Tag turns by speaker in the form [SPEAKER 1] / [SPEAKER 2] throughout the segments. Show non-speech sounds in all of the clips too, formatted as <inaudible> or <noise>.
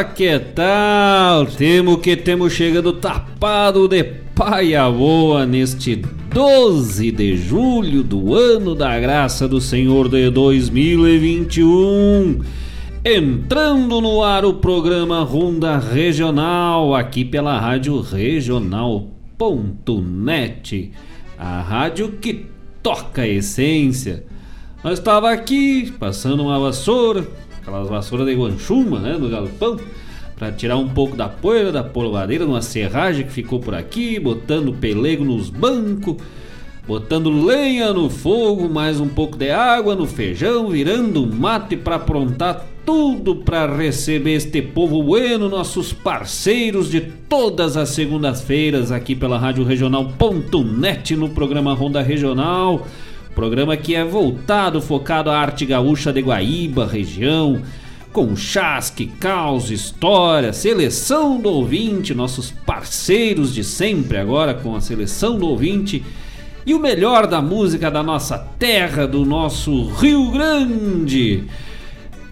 [SPEAKER 1] Olá, que tal? Temo que temos chegando tapado de paia boa neste 12 de julho do ano da graça do Senhor de 2021. Entrando no ar o programa Ronda Regional, aqui pela Rádio Regional.net, a rádio que toca a essência. Nós estava aqui passando uma vassoura, aquelas vassouras de guanchuma, né, no galpão, para tirar um pouco da poeira, da polvadeira, numa serragem que ficou por aqui, botando pelego nos bancos, botando lenha no fogo, mais um pouco de água no feijão, virando mate para aprontar tudo para receber este povo bueno, nossos parceiros de todas as segundas-feiras aqui pela Rádio Regional.net no programa Ronda Regional. Programa que é voltado, focado à arte gaúcha de Guaíba, região, com chasque, caos, história, seleção do ouvinte, nossos parceiros de sempre agora com a seleção do ouvinte e o melhor da música da nossa terra, do nosso Rio Grande.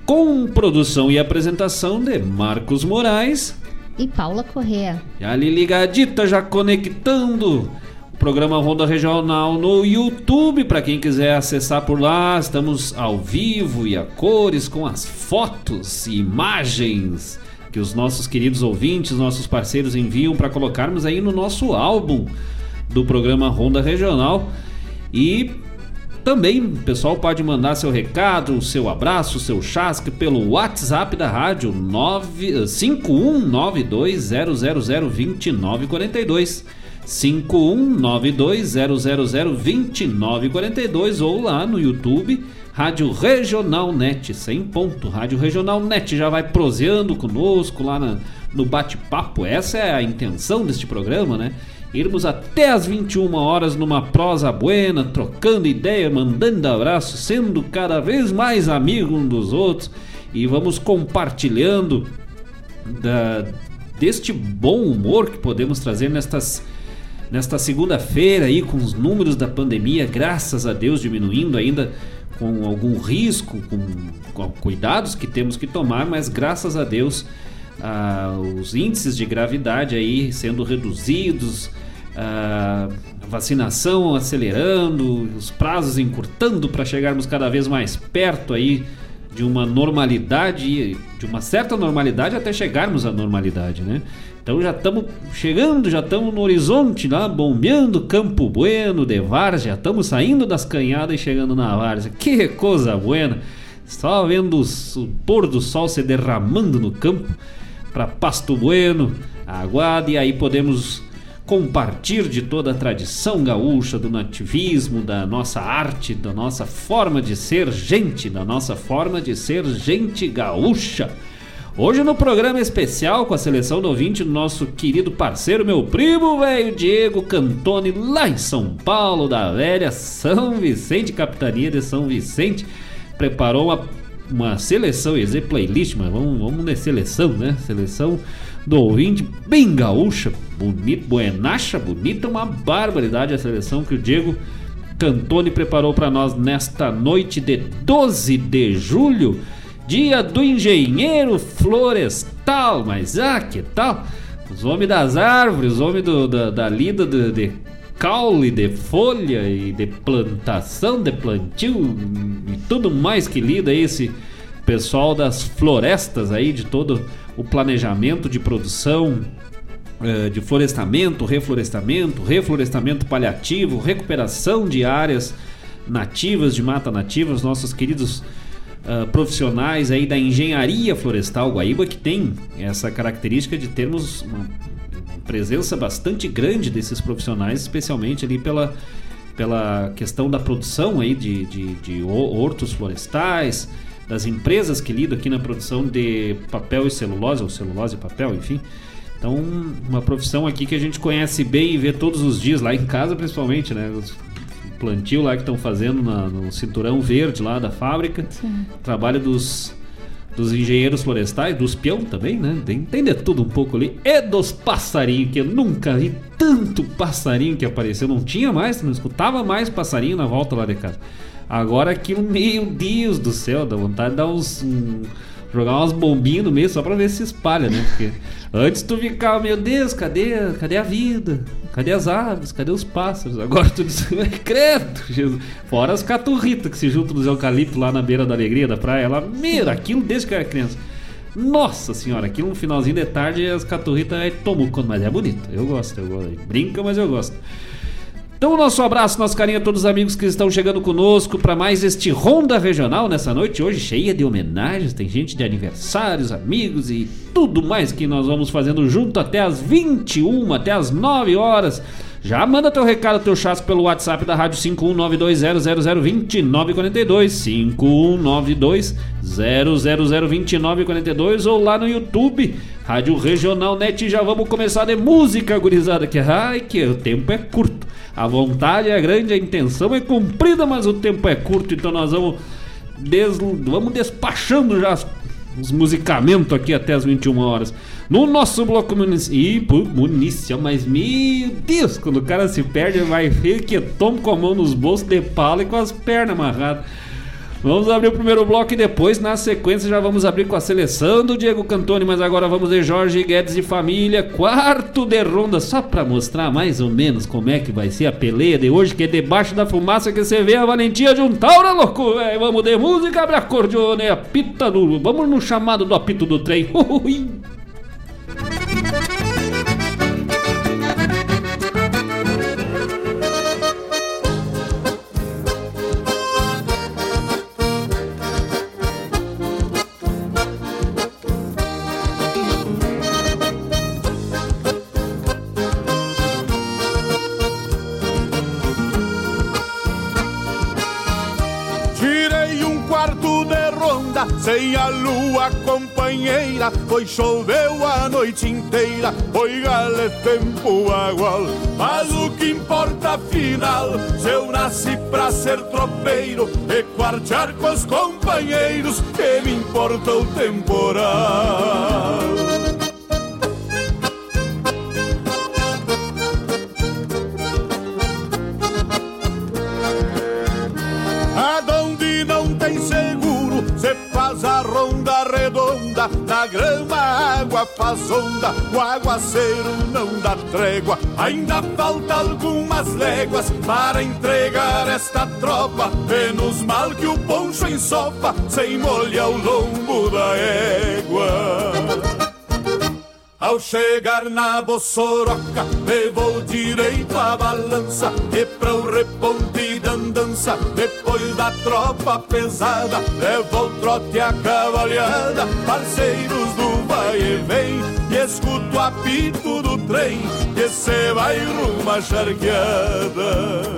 [SPEAKER 1] Com produção e apresentação de Marcos Moraes
[SPEAKER 2] e Paula Correa.
[SPEAKER 1] E ali ligadita, já conectando programa Ronda Regional no YouTube, para quem quiser acessar por lá. Estamos ao vivo e a cores com as fotos e imagens que os nossos queridos ouvintes, nossos parceiros enviam para colocarmos aí no nosso álbum do programa Ronda Regional. E também o pessoal pode mandar seu recado, seu abraço, seu chasque pelo WhatsApp da rádio 51920002942. 51920002942 ou lá no YouTube Rádio Regional Net, sem ponto. Rádio Regional Net já vai proseando conosco lá na, no bate-papo. Essa é a intenção deste programa, né? Irmos até as 21 horas numa prosa buena, trocando ideia, mandando abraço, sendo cada vez mais amigo um dos outros e vamos compartilhando da, deste bom humor que podemos trazer nestas nesta segunda-feira aí com os números da pandemia, graças a Deus diminuindo ainda com algum risco, com, com cuidados que temos que tomar, mas graças a Deus ah, os índices de gravidade aí sendo reduzidos, a vacinação acelerando, os prazos encurtando para chegarmos cada vez mais perto aí de uma normalidade, de uma certa normalidade até chegarmos à normalidade, né? Então já estamos chegando, já estamos no horizonte lá, bombeando Campo Bueno de Várzea, estamos saindo das canhadas e chegando na Várzea. Que coisa buena! Só vendo o pôr do sol se derramando no campo para Pasto Bueno, aguarde e aí podemos compartilhar de toda a tradição gaúcha, do nativismo, da nossa arte, da nossa forma de ser gente, da nossa forma de ser gente gaúcha. Hoje no programa especial com a seleção do ouvinte nosso querido parceiro, meu primo velho Diego Cantone, lá em São Paulo, da velha São Vicente, capitania de São Vicente, preparou uma, uma seleção, ia dizer playlist, mas vamos, vamos de seleção, né? Seleção do ouvinte bem gaúcha, bonito, buenacha, bonita, uma barbaridade a seleção que o Diego Cantone preparou para nós nesta noite de 12 de julho Dia do engenheiro florestal, mas ah, que tal? Os homens das árvores, os homens do, da, da lida de, de caule, de folha e de plantação, de plantio e tudo mais que lida esse pessoal das florestas aí, de todo planejamento de produção, eh, de florestamento, reflorestamento, reflorestamento paliativo, recuperação de áreas nativas, de mata nativa, os nossos queridos uh, profissionais aí da engenharia florestal Guaíba que tem essa característica de termos uma presença bastante grande desses profissionais, especialmente ali pela, pela questão da produção aí de, de, de hortos florestais, das empresas que lidam aqui na produção de papel e celulose, ou celulose e papel, enfim. Então, uma profissão aqui que a gente conhece bem e vê todos os dias, lá em casa principalmente, né? plantio lá que estão fazendo na, no cinturão verde lá da fábrica. Sim. Trabalho dos, dos engenheiros florestais, dos peão também, né? Tem, tem de tudo um pouco ali. E dos passarinhos, que eu nunca vi tanto passarinho que apareceu. Não tinha mais, não escutava mais passarinho na volta lá de casa. Agora aquilo, meu Deus do céu, dá vontade de dar uns, um, jogar umas bombinhas no meio só pra ver se espalha, né? Porque antes tu ficava, meu Deus, cadê, cadê a vida? Cadê as aves? Cadê os pássaros? Agora tu diz, <laughs> credo, Jesus. Fora as caturritas que se juntam nos eucaliptos lá na beira da alegria da praia. Ela, mira, aquilo desde que eu era criança. Nossa senhora, aquilo no finalzinho de tarde as caturritas aí tomam conta, mas é bonito. Eu gosto, eu gosto. Brinca, mas eu gosto. Então, nosso abraço, nosso carinho a todos os amigos que estão chegando conosco para mais este Ronda Regional nessa noite, hoje cheia de homenagens. Tem gente de aniversários, amigos e tudo mais que nós vamos fazendo junto até as 21, até as 9 horas. Já manda teu recado, teu chasco pelo WhatsApp da Rádio 51920002942, 51920002942 ou lá no YouTube, Rádio Regional Net. Já vamos começar de música, gurizada, que ai que o tempo é curto. A vontade é grande, a intenção é cumprida, mas o tempo é curto, então nós vamos, des... vamos despachando já os musicamentos aqui até as 21 horas. No nosso bloco municipal, mas meu Deus, quando o cara se perde, vai ver que toma com a mão nos bolsos de pala e com as pernas amarradas. Vamos abrir o primeiro bloco e depois, na sequência, já vamos abrir com a seleção do Diego Cantoni. Mas agora vamos de Jorge Guedes e família, quarto de ronda, só para mostrar mais ou menos como é que vai ser a peleia de hoje, que é debaixo da fumaça que você vê a valentia de um taura louco. É, vamos de música, abre a cordiona e apita do. Vamos no chamado do apito do trem. <laughs>
[SPEAKER 3] Foi choveu a noite inteira, foi gale tempo agual. Mas o que importa afinal, se eu nasci pra ser tropeiro e quartear com os companheiros, que me importa o temporal. Faz onda, o aguaceiro não dá trégua. Ainda falta algumas léguas para entregar esta tropa, menos mal que o poncho ensopa, sem molhar o lombo da égua. Ao chegar na Bossoroca, levou direito a balança e para o reponte andança, depois da tropa pesada, levou o trote a cavalhada, parceiros do vai e vem, e escuto o apito do trem, que cê vai rumo à charqueada.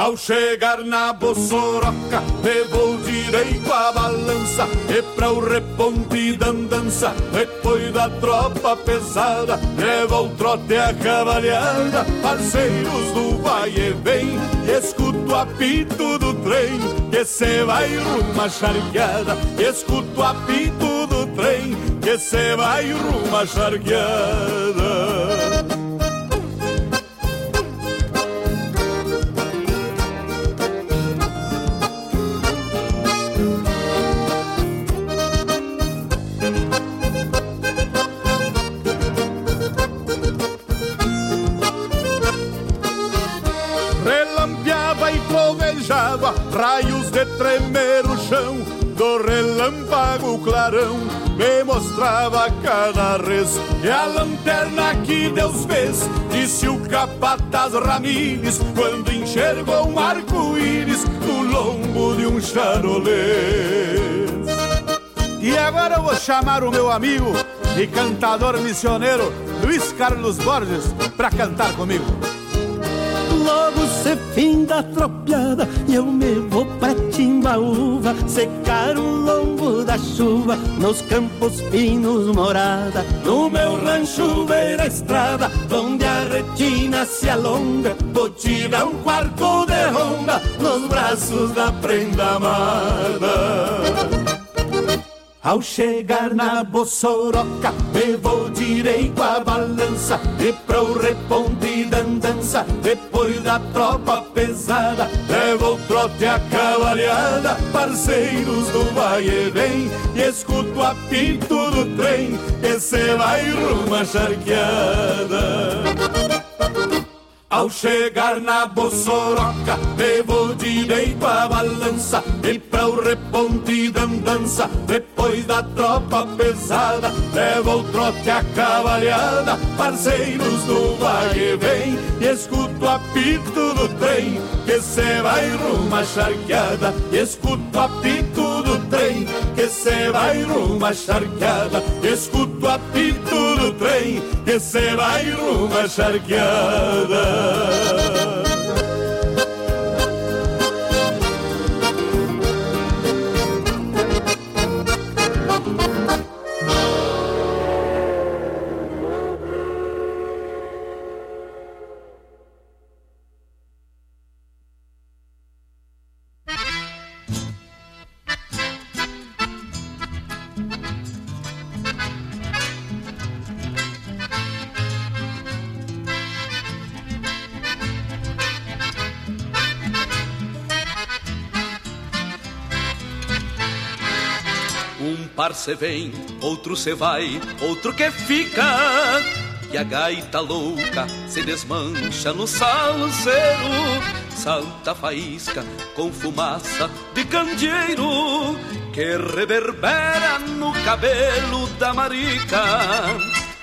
[SPEAKER 3] Ao chegar na Bossoroca, levou direito a balança E pra o reponte da andança, depois da tropa pesada Leva o trote a cavalhada, parceiros do vai e vem Escuto o apito do trem, que cê vai rumo à charqueada. Escuto o apito do trem, que cê vai rumo charqueada raios de tremer o chão, do relâmpago clarão, me mostrava cada res. E a lanterna que Deus fez, disse o capataz Ramires, quando enxergou um arco-íris no lombo de um charolês. E agora eu vou chamar o meu amigo e cantador missioneiro, Luiz Carlos Borges, para cantar comigo
[SPEAKER 4] logo se fim da tropiada E eu me vou pra Timbaúva Secar o lombo da chuva Nos campos finos morada. No meu rancho beira estrada Onde a retina se alonga Vou tirar um quarto de ronda Nos braços da prenda amada
[SPEAKER 3] Ao chegar na Bossoroca, me vou direito à balança E pro reponte da andança, depois da tropa pesada Levo o trote a cavalhada, parceiros do vai e vem E escuto o apito do trem, que cê vai rumo a charqueada ao chegar na Bossoroca, devo direito a balança E para o reponte da andança, depois da tropa pesada Levo o trote a cavalhada, parceiros do vai vem E escuto o apito do trem, que cê vai rumo a charqueada. E escuto o apito do trem, que cê vai rumo a charqueada. Escuto o apito do trem, que cê vai rumo a charqueada
[SPEAKER 5] se vem, outro se vai, outro que fica. E a gaita louca se desmancha no salseiro, salta faísca com fumaça de candeeiro que reverbera no cabelo da marica.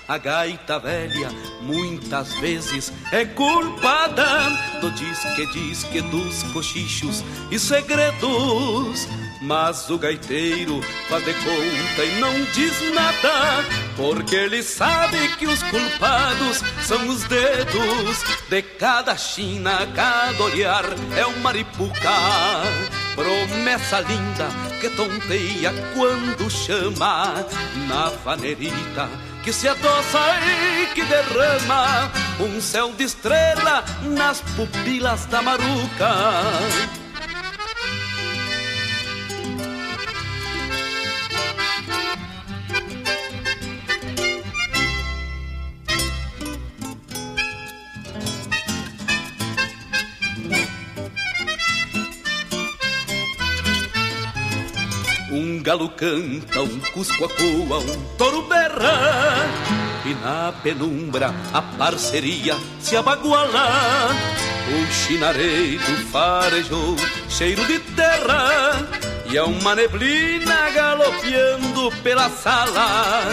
[SPEAKER 5] A gaita velha muitas vezes é culpada do disque-disque dos cochichos e segredos mas o gaiteiro faz de conta e não diz nada, porque ele sabe que os culpados são os dedos de cada china, cada olhar é um maripuca. Promessa linda que tonteia quando chama na vanerita que se adoça e que derrama um céu de estrela nas pupilas da maruca. Galo canta, um cusco acoa, um touro berra. E na penumbra a parceria se abaguala. O chinareiro farejou, cheiro de terra. E é uma neblina galopeando pela sala.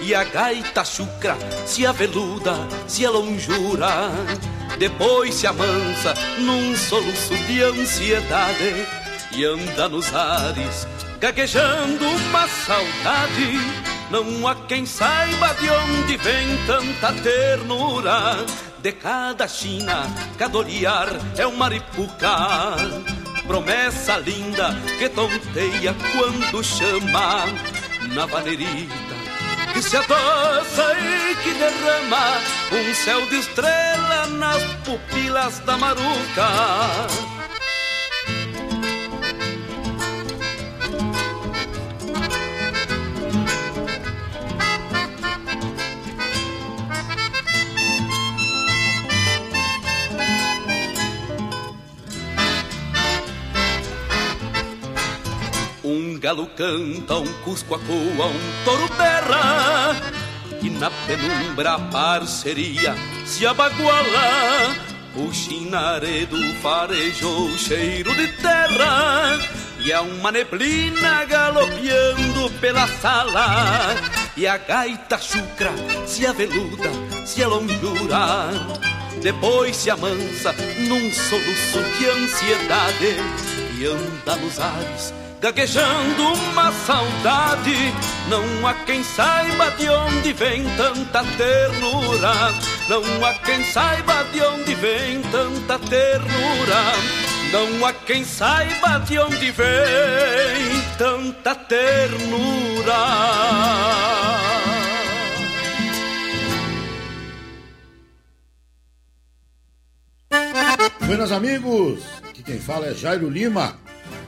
[SPEAKER 5] E a gaita chucra se aveluda, se alonjura. Depois se amansa num soluço de ansiedade E anda nos ares gaguejando uma saudade. Não há quem saiba de onde vem tanta ternura. De cada china, cada olhar é uma maripuca. Promessa linda que tonteia quando chama na vanerita que se adoça e que derrama um céu de estrela nas pupilas da maruca. Galo canta, um cusco acoa, um touro berra. E na penumbra a parceria se abaguala O chinaredo farejou cheiro de terra. E é uma neblina galopeando pela sala. E a gaita chucra se aveluda, se alonjura. Depois se amansa num soluço de ansiedade E anda nos ares gaguejando uma saudade. Não há quem saiba de onde vem tanta ternura. Não há quem saiba de onde vem tanta ternura. Não há quem saiba de onde vem tanta ternura.
[SPEAKER 6] Buenas amigos, quem fala é Jairo Lima.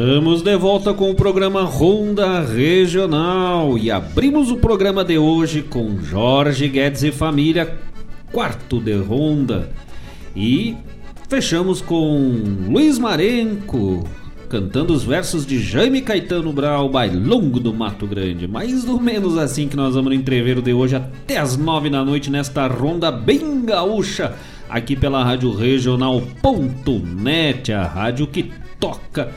[SPEAKER 1] Estamos de volta com o programa Ronda Regional e abrimos o programa de hoje com Jorge Guedes e família, quarto de ronda. E fechamos com Luiz Marenco cantando os versos de Jaime Caetano Brau, Bailongo do Mato Grande. Mais ou menos assim que nós vamos no entreveiro de hoje até as nove da noite nesta ronda bem gaúcha aqui pela Rádio Regional.net, a rádio que toca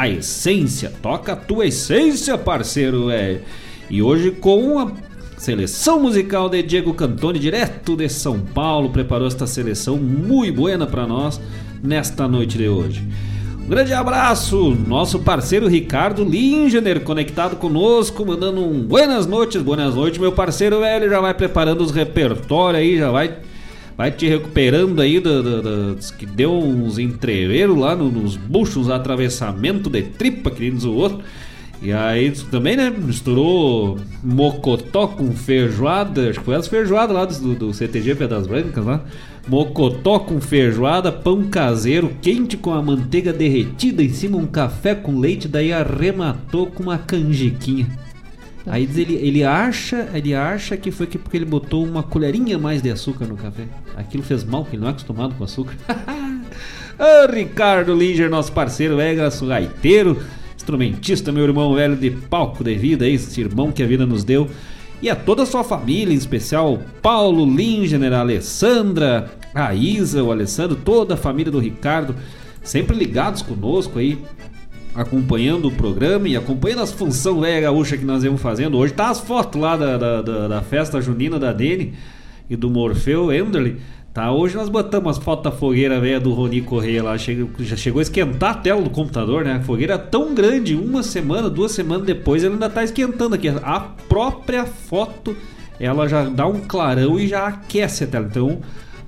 [SPEAKER 1] a essência, toca a tua essência, parceiro, é. E hoje com a seleção musical de Diego Cantoni, direto de São Paulo, preparou esta seleção muito buena para nós nesta noite de hoje. Um grande abraço, nosso parceiro Ricardo Lingener, conectado conosco, mandando um buenas noites, buenas noites, meu parceiro velho, já vai preparando os repertórios aí, já vai vai te recuperando aí do, do, do, que deu uns entreveiros lá no, nos buchos, atravessamento de tripa, que nem diz o outro. E aí também, né, misturou mocotó com feijoada, acho que foi as feijoadas lá do, do CTG Pedras Brancas lá. Mocotó com feijoada, pão caseiro, quente com a manteiga derretida, em cima um café com leite, daí arrematou com uma canjiquinha. Aí ele, ele acha, ele acha que foi que porque ele botou uma colherinha mais de açúcar no café. Aquilo fez mal, porque ele não é acostumado com açúcar. Ô, <laughs> Ricardo Linger, nosso parceiro, é gaiteiro, instrumentista, meu irmão velho de palco de vida, esse irmão que a vida nos deu. E a toda a sua família, em especial Paulo Linger, a Alessandra, a Isa, o Alessandro, toda a família do Ricardo, sempre ligados conosco aí acompanhando o programa e acompanhando as funções velha gaúcha que nós vamos fazendo. Hoje tá as fotos lá da, da, da, da festa junina da Dene e do Morfeu Enderly. Tá, hoje nós botamos as fotos da fogueira velha do Roni Correia lá. Chega, já chegou a esquentar a tela do computador, né? A fogueira é tão grande, uma semana, duas semanas depois, ela ainda tá esquentando aqui. A própria foto ela já dá um clarão e já aquece a tela. Então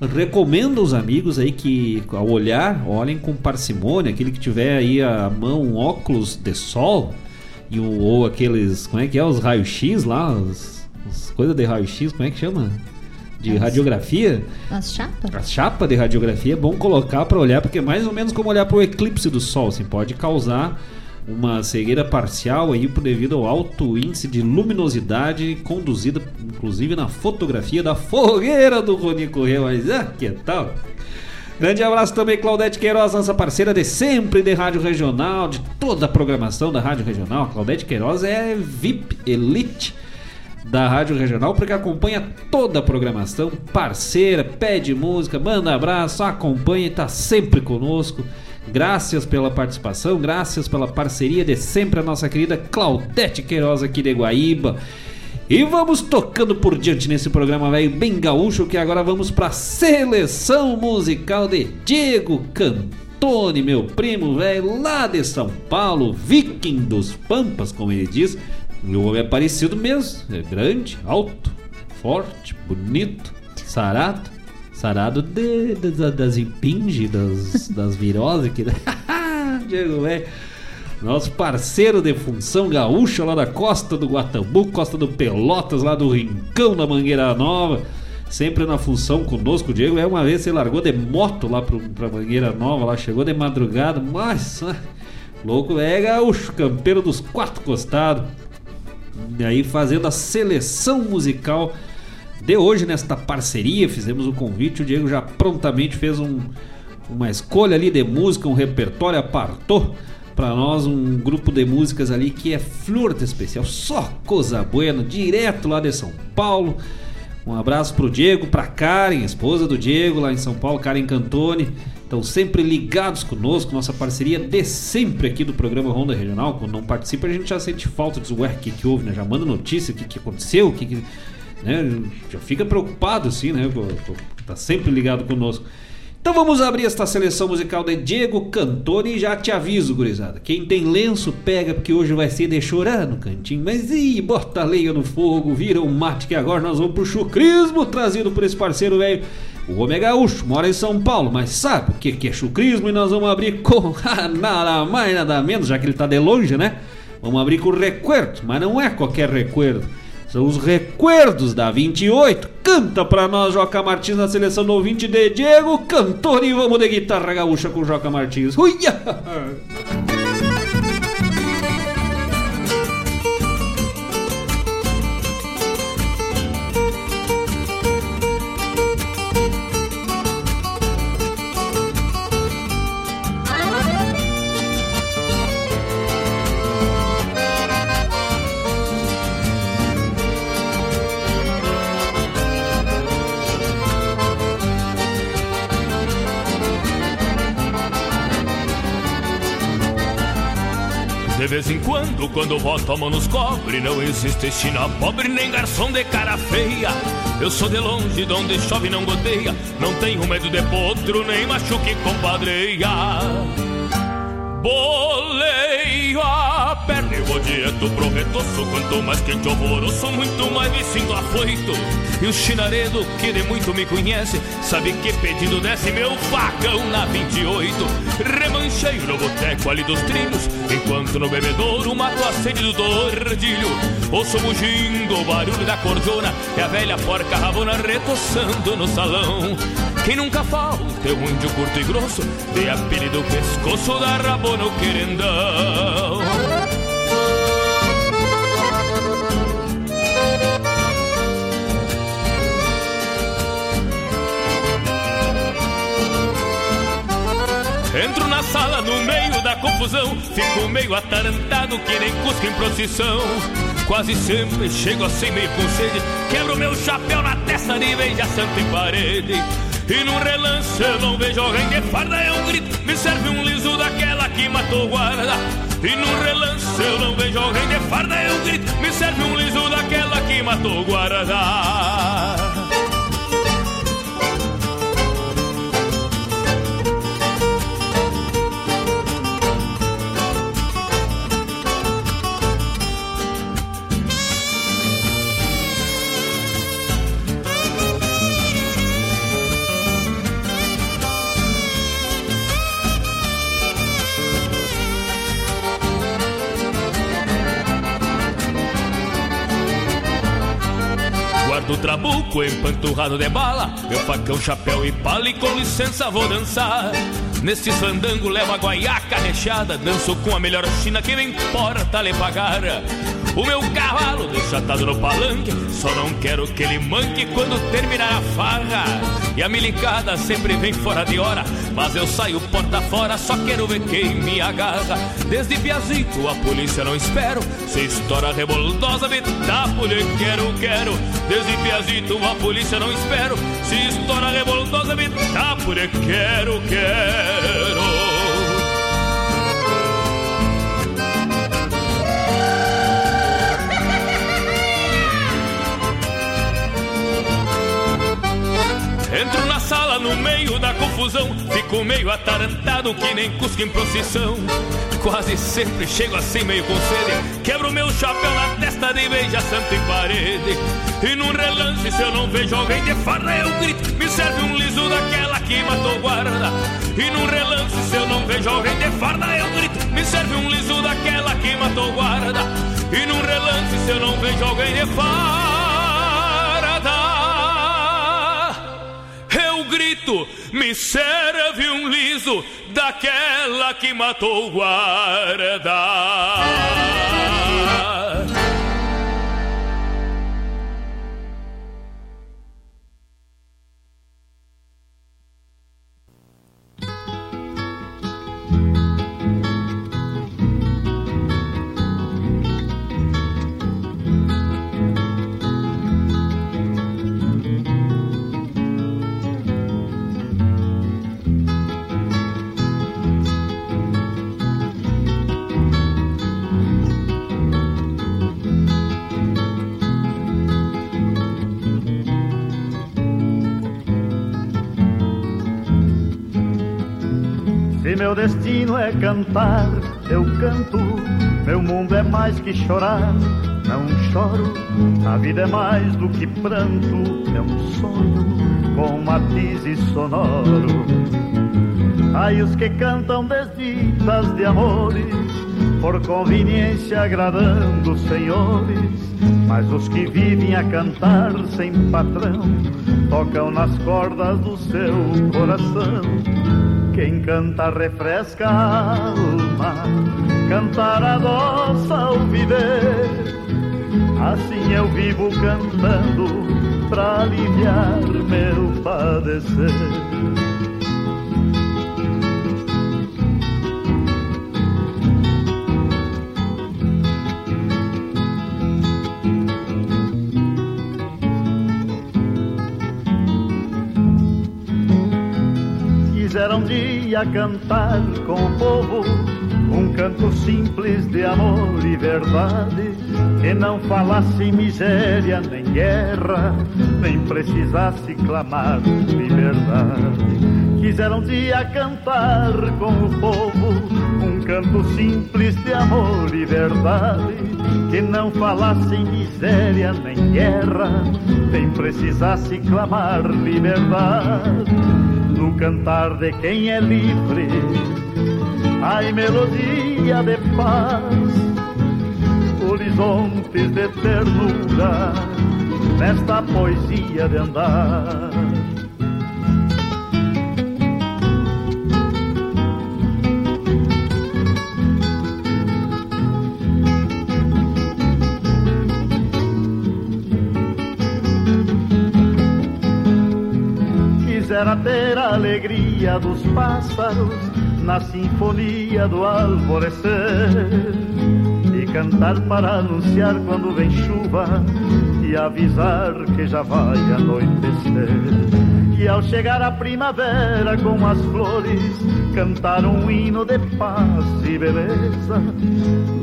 [SPEAKER 1] recomendo aos amigos aí que ao olhar, olhem com parcimônia, aquele que tiver aí a mão um óculos de sol e o, ou aqueles, como é que é, os raios-x lá, as, as coisas de raio-x, como é que chama? De
[SPEAKER 2] As-
[SPEAKER 1] radiografia.
[SPEAKER 2] As chapas?
[SPEAKER 1] A chapa de radiografia é bom colocar para olhar, porque é mais ou menos como olhar para o eclipse do Sol, assim, pode causar uma cegueira parcial aí devido ao alto índice de luminosidade conduzida inclusive na fotografia da fogueira do Rony Correia, mas ah, que tal? Grande abraço também, Claudete Queiroz, nossa parceira de sempre de Rádio Regional, de toda a programação da Rádio Regional. Claudete Queiroz é VIP Elite da Rádio Regional, porque acompanha toda a programação, parceira, pede música, manda abraço, acompanha e está sempre conosco. Graças pela participação, graças pela parceria de sempre a nossa querida Claudete Queiroz aqui de Guaíba. E vamos tocando por diante nesse programa velho bem gaúcho, que agora vamos para a seleção musical de Diego Cantone, meu primo velho lá de São Paulo, viking dos Pampas, como ele diz. O homem é parecido mesmo, é grande, alto, forte, bonito, sarado. Sarado de, de- das impinge, das, <laughs> das viroses. Que... <laughs> Diego, velho. Nosso parceiro de função gaúcha lá da costa do Guatambu, costa do Pelotas, lá do Rincão da Mangueira Nova. Sempre na função conosco, Diego. É uma vez você largou de moto lá pro, pra Mangueira Nova, lá chegou de madrugada, mas louco é gaúcho, campeiro dos quatro costados. E aí fazendo a seleção musical de hoje nesta parceria, fizemos o convite, o Diego já prontamente fez um, uma escolha ali de música, um repertório, apartou para nós um grupo de músicas ali que é flor de especial, só coisa buena, direto lá de São Paulo. Um abraço pro Diego, pra Karen, esposa do Diego lá em São Paulo, Karen Cantone. Estão sempre ligados conosco, nossa parceria de sempre aqui do programa Ronda Regional. Quando não participa, a gente já sente falta, diz, ué, o que, que houve, né? Já manda notícia, o que, que aconteceu, o que, que né? Já fica preocupado assim, né? Tá sempre ligado conosco. Então vamos abrir esta seleção musical de Diego Cantoni e já te aviso, gurizada. Quem tem lenço pega porque hoje vai ser de chorar no cantinho. Mas ih, bota a lenha no fogo, vira um mate que agora nós vamos pro chucrismo trazido por esse parceiro velho. O homem é gaúcho, mora em São Paulo, mas sabe o que que é chucrismo e nós vamos abrir com <laughs> nada mais nada menos, já que ele tá de longe, né? Vamos abrir com recuerdo, mas não é qualquer recuerdo. São os recuerdos da 28. Canta pra nós, Joca Martins, na seleção do ouvinte de Diego Cantor. E vamos de guitarra gaúcha com Joca Martins. Uia!
[SPEAKER 3] Quando, quando boto a mão nos cobre, não existe china pobre nem garçom de cara feia. Eu sou de longe, de onde chove não goteia, não tenho medo de potro, nem machuque compadreia. Boleio a perna e vou direto pro retoço Quanto mais quente alvoroço, muito mais me sinto afoito E o chinaredo, que de muito me conhece Sabe que pedindo desce meu facão na 28 Remanchei no boteco ali dos trilhos Enquanto no bebedouro mato a sede do tordilho. Ouço mugindo o barulho da cordona E a velha porca rabona retoçando no salão. Quem nunca falta é um índio curto e grosso De apelido pescoço da rabona o querendão Entro na sala no meio da confusão Fico meio atarantado que nem cusco em procissão. Quase sempre chego assim meio com sede Quebro meu chapéu na testa de beija santo em parede. E num relance eu não vejo alguém de farda É um grito, me serve um liso daquela que matou guarda. E num relance eu não vejo alguém de farda É um grito, me serve um liso daquela que matou guarda trabuco empanturrado de bala Meu facão, chapéu e pala e com licença vou dançar. Neste fandango levo a guaiaca recheada Danço com a melhor china que me importa lhe pagar o meu cavalo deixa atado no palanque Só não quero que ele manque quando terminar a farra. E a milicada sempre vem fora de hora Mas eu saio porta fora, só quero ver quem me agarra. Desde Piazito a polícia não espero Se estoura revoltosa, me tapo, lhe quero, quero. Desde Piazito a polícia não espero Se estoura revoltosa, me tapo, lhe quero, quero Entro na sala no meio da confusão, fico meio atarantado que nem cusco em procissão. Quase sempre chego assim meio com sede, quebro meu chapéu na testa de beija santo em parede. E num relance, se eu não vejo alguém de farda, eu grito, me serve um liso daquela que matou guarda. E num relance, se eu não vejo alguém de farda, eu grito, me serve um liso daquela que matou guarda. E num relance, se eu não vejo alguém de farda, grito, me serve um liso daquela que matou guarda.
[SPEAKER 7] Meu destino é cantar, eu canto. Meu mundo é mais que chorar, não choro. A vida é mais do que pranto, é um sonho com matiz sonoro. Ai, os que cantam desditas de amores, por conveniência agradando senhores. Mas os que vivem a cantar sem patrão, tocam nas cordas do seu coração quem canta refresca a alma, cantar adoça ao viver. Assim eu vivo cantando pra aliviar meu padecer. Dia cantar com o povo um canto simples de amor e verdade que não falasse miséria nem guerra, nem precisasse clamar liberdade. Quiser um dia cantar com o povo um canto simples de amor e verdade que não falasse miséria nem guerra, nem precisasse clamar liberdade cantar de quem é livre. Ai, melodia de paz, horizontes de ternura, nesta poesia de andar. Quisera ter a alegria dos pássaros na sinfonia do alvorecer. E cantar para anunciar quando vem chuva e avisar que já vai anoitecer. E ao chegar a primavera com as flores, cantar um hino de paz e beleza,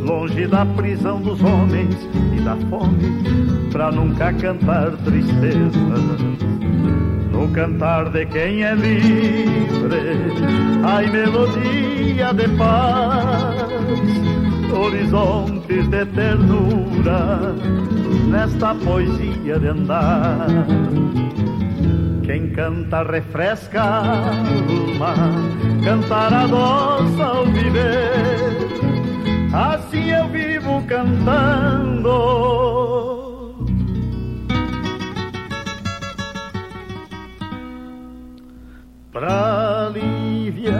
[SPEAKER 7] longe da prisão dos homens e da fome, pra nunca cantar tristeza no cantar de quem é livre, ai melodia de paz, horizontes de ternura, nesta poesia de andar. Quem canta refresca a alma, cantar adoça ao viver, assim eu vivo cantando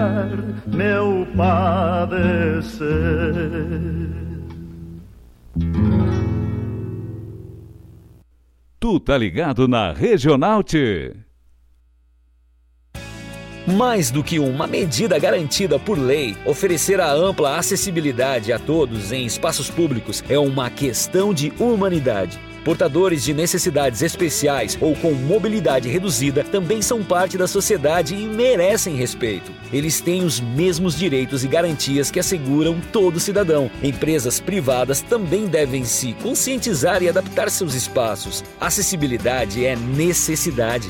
[SPEAKER 7] aliviar meu padecer.
[SPEAKER 8] Tu tá ligado na Regional T.
[SPEAKER 9] Mais do que uma medida garantida por lei, oferecer a ampla acessibilidade a todos em espaços públicos é uma questão de humanidade. Portadores de necessidades especiais ou com mobilidade reduzida também são parte da sociedade e merecem respeito. Eles têm os mesmos direitos e garantias que asseguram todo cidadão. Empresas privadas também devem se conscientizar e adaptar seus espaços. Acessibilidade é necessidade.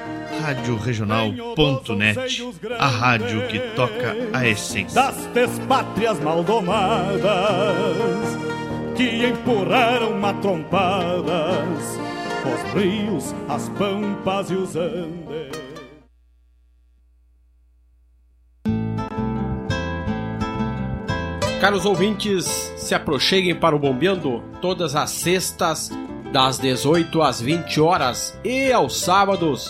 [SPEAKER 10] Rádio Regional.net, a rádio que toca a essência.
[SPEAKER 7] das pátrias maldomadas que empurraram matrompadas os rios, as pampas e os andes.
[SPEAKER 11] Caros ouvintes, se aproxeguem para o Bombeando todas as sextas, das 18 às 20 horas e aos sábados,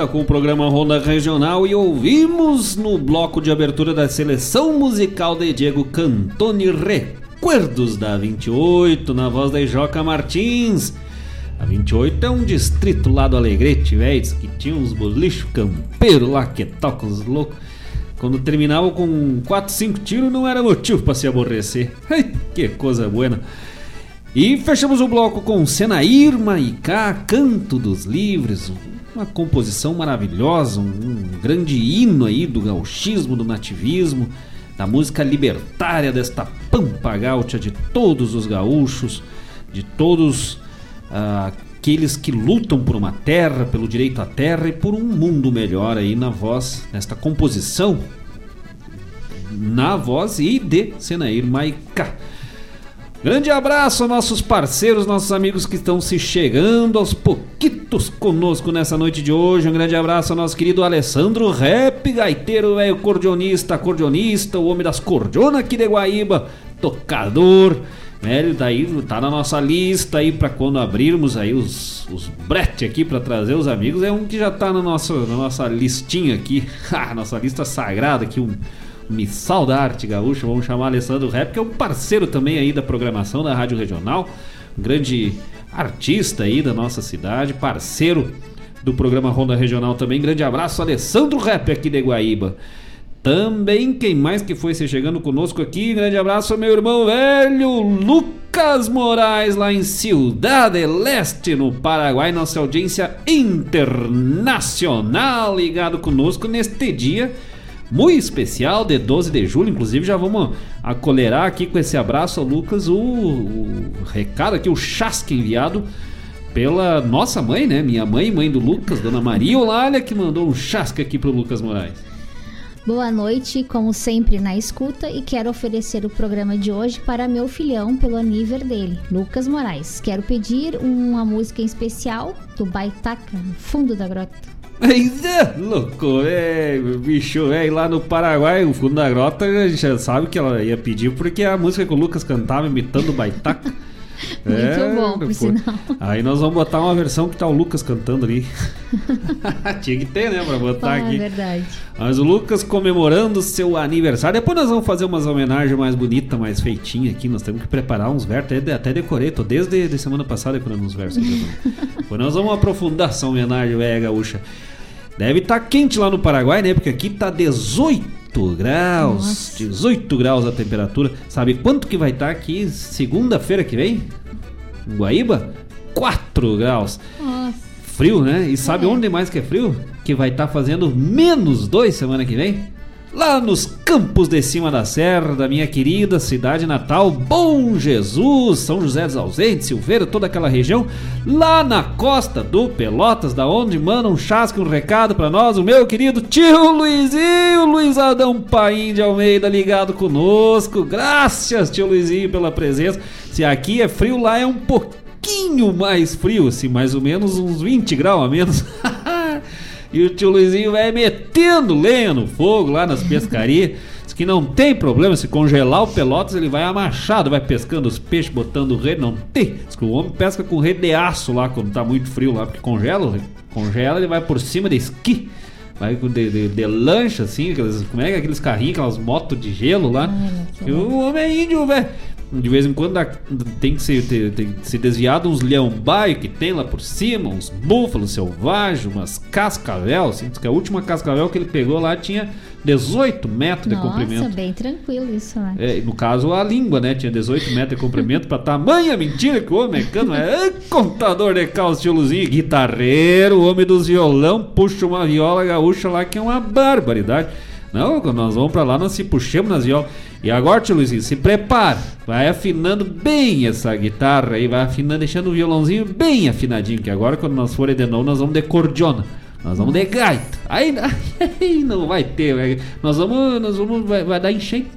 [SPEAKER 1] Volta com o programa Ronda Regional e ouvimos no bloco de abertura da seleção musical de Diego Cantoni Recuerdos da 28 na voz da Joca Martins. A 28 é um distrito lá do Alegrete, velho, que tinha uns bolichos campeiros lá que tocam os loucos. Quando terminava com 4, 5 tiros não era motivo para se aborrecer. <laughs> Ai, que coisa boa. E fechamos o bloco com Senair Maicá, Canto dos Livres, uma composição maravilhosa, um, um grande hino aí do gauchismo, do nativismo, da música libertária desta pampa gaúcha de todos os gaúchos, de todos ah, aqueles que lutam por uma terra, pelo direito à terra e por um mundo melhor aí na voz, nesta composição, na voz e de Senair Maicá. Grande abraço aos nossos parceiros, nossos amigos que estão se chegando aos pouquitos conosco nessa noite de hoje. Um grande abraço ao nosso querido Alessandro Rap, gaiteiro, velho, cordeonista, acordeonista, o homem das cordionas aqui de Guaíba, tocador. Né, ele daí tá na nossa lista aí para quando abrirmos aí os, os brete aqui para trazer os amigos. É um que já tá na nossa, na nossa listinha aqui, <laughs> nossa lista sagrada aqui, um missal da arte gaúcha, vamos chamar Alessandro Rap, que é um parceiro também aí da programação da Rádio Regional, um grande artista aí da nossa cidade, parceiro do programa Ronda Regional também. Grande abraço, Alessandro Rap aqui de Guaíba. Também, quem mais que foi se chegando conosco aqui, grande abraço meu irmão velho Lucas Moraes, lá em Ciudade Leste, no Paraguai, nossa audiência internacional, ligado conosco neste dia muito especial de 12 de julho. Inclusive, já vamos acolerar aqui com esse abraço ao Lucas o, o recado aqui, o chasque enviado pela nossa mãe, né? Minha mãe, mãe do Lucas, Dona Maria Olália, que mandou um chasque aqui pro Lucas Moraes.
[SPEAKER 2] Boa noite, como sempre na escuta, e quero oferecer o programa de hoje para meu filhão pelo aniversário dele, Lucas Moraes. Quero pedir uma música em especial do Baitaca, no fundo da grota.
[SPEAKER 1] Ainda, louco, velho, bicho, velho, lá no Paraguai, o fundo da grota, a gente já sabe que ela ia pedir porque é a música que o Lucas cantava imitando o Baitaca. <laughs>
[SPEAKER 2] Muito bom, por
[SPEAKER 1] pô.
[SPEAKER 2] sinal.
[SPEAKER 1] Aí nós vamos botar uma versão que tá o Lucas cantando ali. <laughs> Tinha que ter, né, pra botar
[SPEAKER 2] Ah,
[SPEAKER 1] aqui.
[SPEAKER 2] é verdade.
[SPEAKER 1] Mas o Lucas comemorando seu aniversário. Depois nós vamos fazer umas homenagens mais bonitas, mais feitinhas aqui. Nós temos que preparar uns versos. Até, até decorei, tô desde de semana passada decorando uns versos. aqui. Depois <laughs> nós vamos aprofundar essa homenagem velha gaúcha. Deve estar quente lá no Paraguai, né? Porque aqui tá 18 18 graus. 18 graus a temperatura. Sabe quanto que vai estar aqui segunda-feira que vem? Em Guaíba? 4 graus.
[SPEAKER 2] Nossa.
[SPEAKER 1] Frio, né? E sabe onde mais que é frio? Que vai estar fazendo menos 2 semana que vem? Lá nos campos de cima da serra da minha querida cidade natal, Bom Jesus, São José dos Ausentes, Silveira, toda aquela região, lá na costa do Pelotas, da onde manda um chasque, um recado pra nós, o meu querido tio Luizinho, Luiz Adão Paim de Almeida ligado conosco. Graças, tio Luizinho, pela presença. Se aqui é frio, lá é um pouquinho mais frio, assim, mais ou menos uns 20 graus a menos. <laughs> E o tio Luizinho vai metendo lenha no fogo lá nas pescarias. Diz que não tem problema, se congelar o Pelotas, ele vai amachado, vai pescando os peixes, botando rede, não tem. Diz que o homem pesca com rede de aço lá quando tá muito frio lá, porque congela, congela, ele vai por cima de esqui. Vai com de, de, de lancha, assim, aqueles, como é que é aqueles carrinhos, aquelas motos de gelo lá. E o homem é índio, velho. De vez em quando tem que se, ter- tem que se desviar de uns leão-baio que tem lá por cima, uns búfalos selvagens, umas cascavel. Assim, que a última cascavel que ele pegou lá tinha 18 metros de
[SPEAKER 2] Nossa,
[SPEAKER 1] comprimento.
[SPEAKER 2] bem tranquilo isso, né?
[SPEAKER 1] É, no caso, a língua, né? Tinha 18 metros de comprimento pra tamanha mentira que o homem é cano. É <laughs> contador de calça, tio Luzinho, guitarreiro, homem dos violão, puxa uma viola gaúcha lá que é uma barbaridade. Não, quando nós vamos pra lá, nós se puxamos nas violas. E agora, tio Luizinho, se prepara. Vai afinando bem essa guitarra aí, vai afinando, deixando o violãozinho bem afinadinho. Que agora, quando nós forem de novo, nós vamos de cordiona. Nós vamos de gaita. Aí, <laughs> aí não vai ter, nós vamos, nós vamos, vai, vai dar enchente.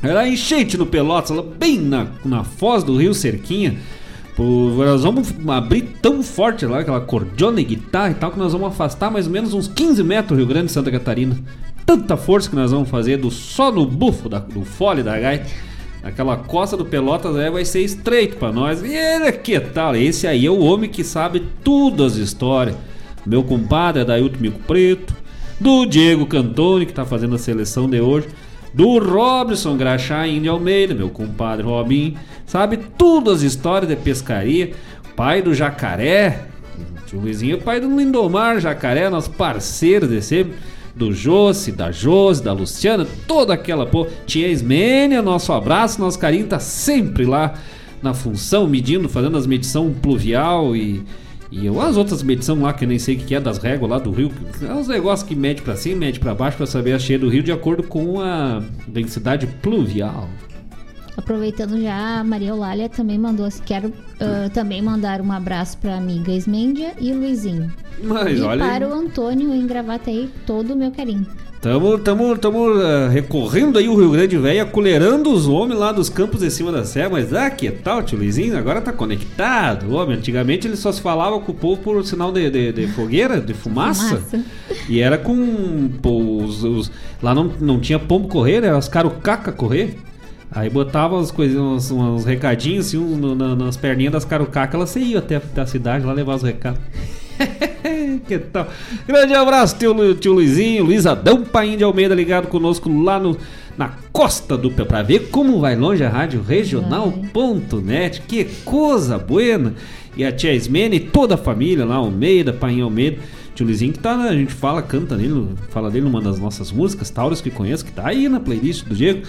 [SPEAKER 1] Vai dar enchente no Pelotas, bem na, na foz do Rio Cerquinha. Pô, nós vamos abrir tão forte lá, aquela cordiona e guitarra e tal, que nós vamos afastar mais ou menos uns 15 metros Rio Grande de Santa Catarina. Tanta força que nós vamos fazer do só no bufo da- do fole da gaita. Aquela costa do Pelotas aí vai ser estreito pra nós. E ele, que tal? Esse aí é o homem que sabe tudo as histórias. Meu compadre é Dailton Mico Preto, do Diego Cantoni, que tá fazendo a seleção de hoje, do Robson Graxá Índio Almeida, meu compadre Robin, sabe tudo as histórias de pescaria, pai do Jacaré, tio Luizinho é pai do Lindomar Jacaré, nosso parceiro de sempre, do Josi, da Josi, da Luciana, toda aquela pô, tia Ismênia, nosso abraço, nosso carinho tá sempre lá na função, medindo, fazendo as medições pluvial e e as outras medições lá, que eu nem sei o que é das réguas lá do rio, é os negócios que mede pra cima, mede pra baixo pra saber a cheia do rio de acordo com a densidade pluvial.
[SPEAKER 2] Aproveitando já, a Maria Eulália também mandou, quero ah, também mandar um abraço pra amiga Esmendia e o Luizinho.
[SPEAKER 1] Mas
[SPEAKER 2] e
[SPEAKER 1] olha,
[SPEAKER 2] para o Antônio em Gravataí, todo o meu carinho.
[SPEAKER 1] tamo, tamo, tamo ah, recorrendo aí o Rio Grande Velho, acolherando os homens lá dos campos de cima da serra, mas ah, que tal, tio Luizinho? Agora tá conectado, homem. Antigamente ele só se falava com o povo por sinal de, de, de fogueira, de fumaça.
[SPEAKER 2] Fumaça.
[SPEAKER 1] E era com pô, os, os- lá não, não tinha pombo correr, era as carucaca correr. Aí botava as coisas, uns, uns recadinhos assim, um no- na- nas perninhas das carucacas, elas iam até a cidade lá levar os recados. <laughs> que tal? Grande abraço, tio, tio Luizinho, Luiz Adão Paim de Almeida ligado conosco lá no, na costa do Pé, pra ver como vai longe a rádio regional.net. Que coisa buena! E a tia Ismene e toda a família lá, Almeida, Paim Almeida. Tio Luizinho que tá, na- a gente fala, canta nele, fala dele numa das nossas músicas, Taurus que conheço, que tá aí na playlist do Diego.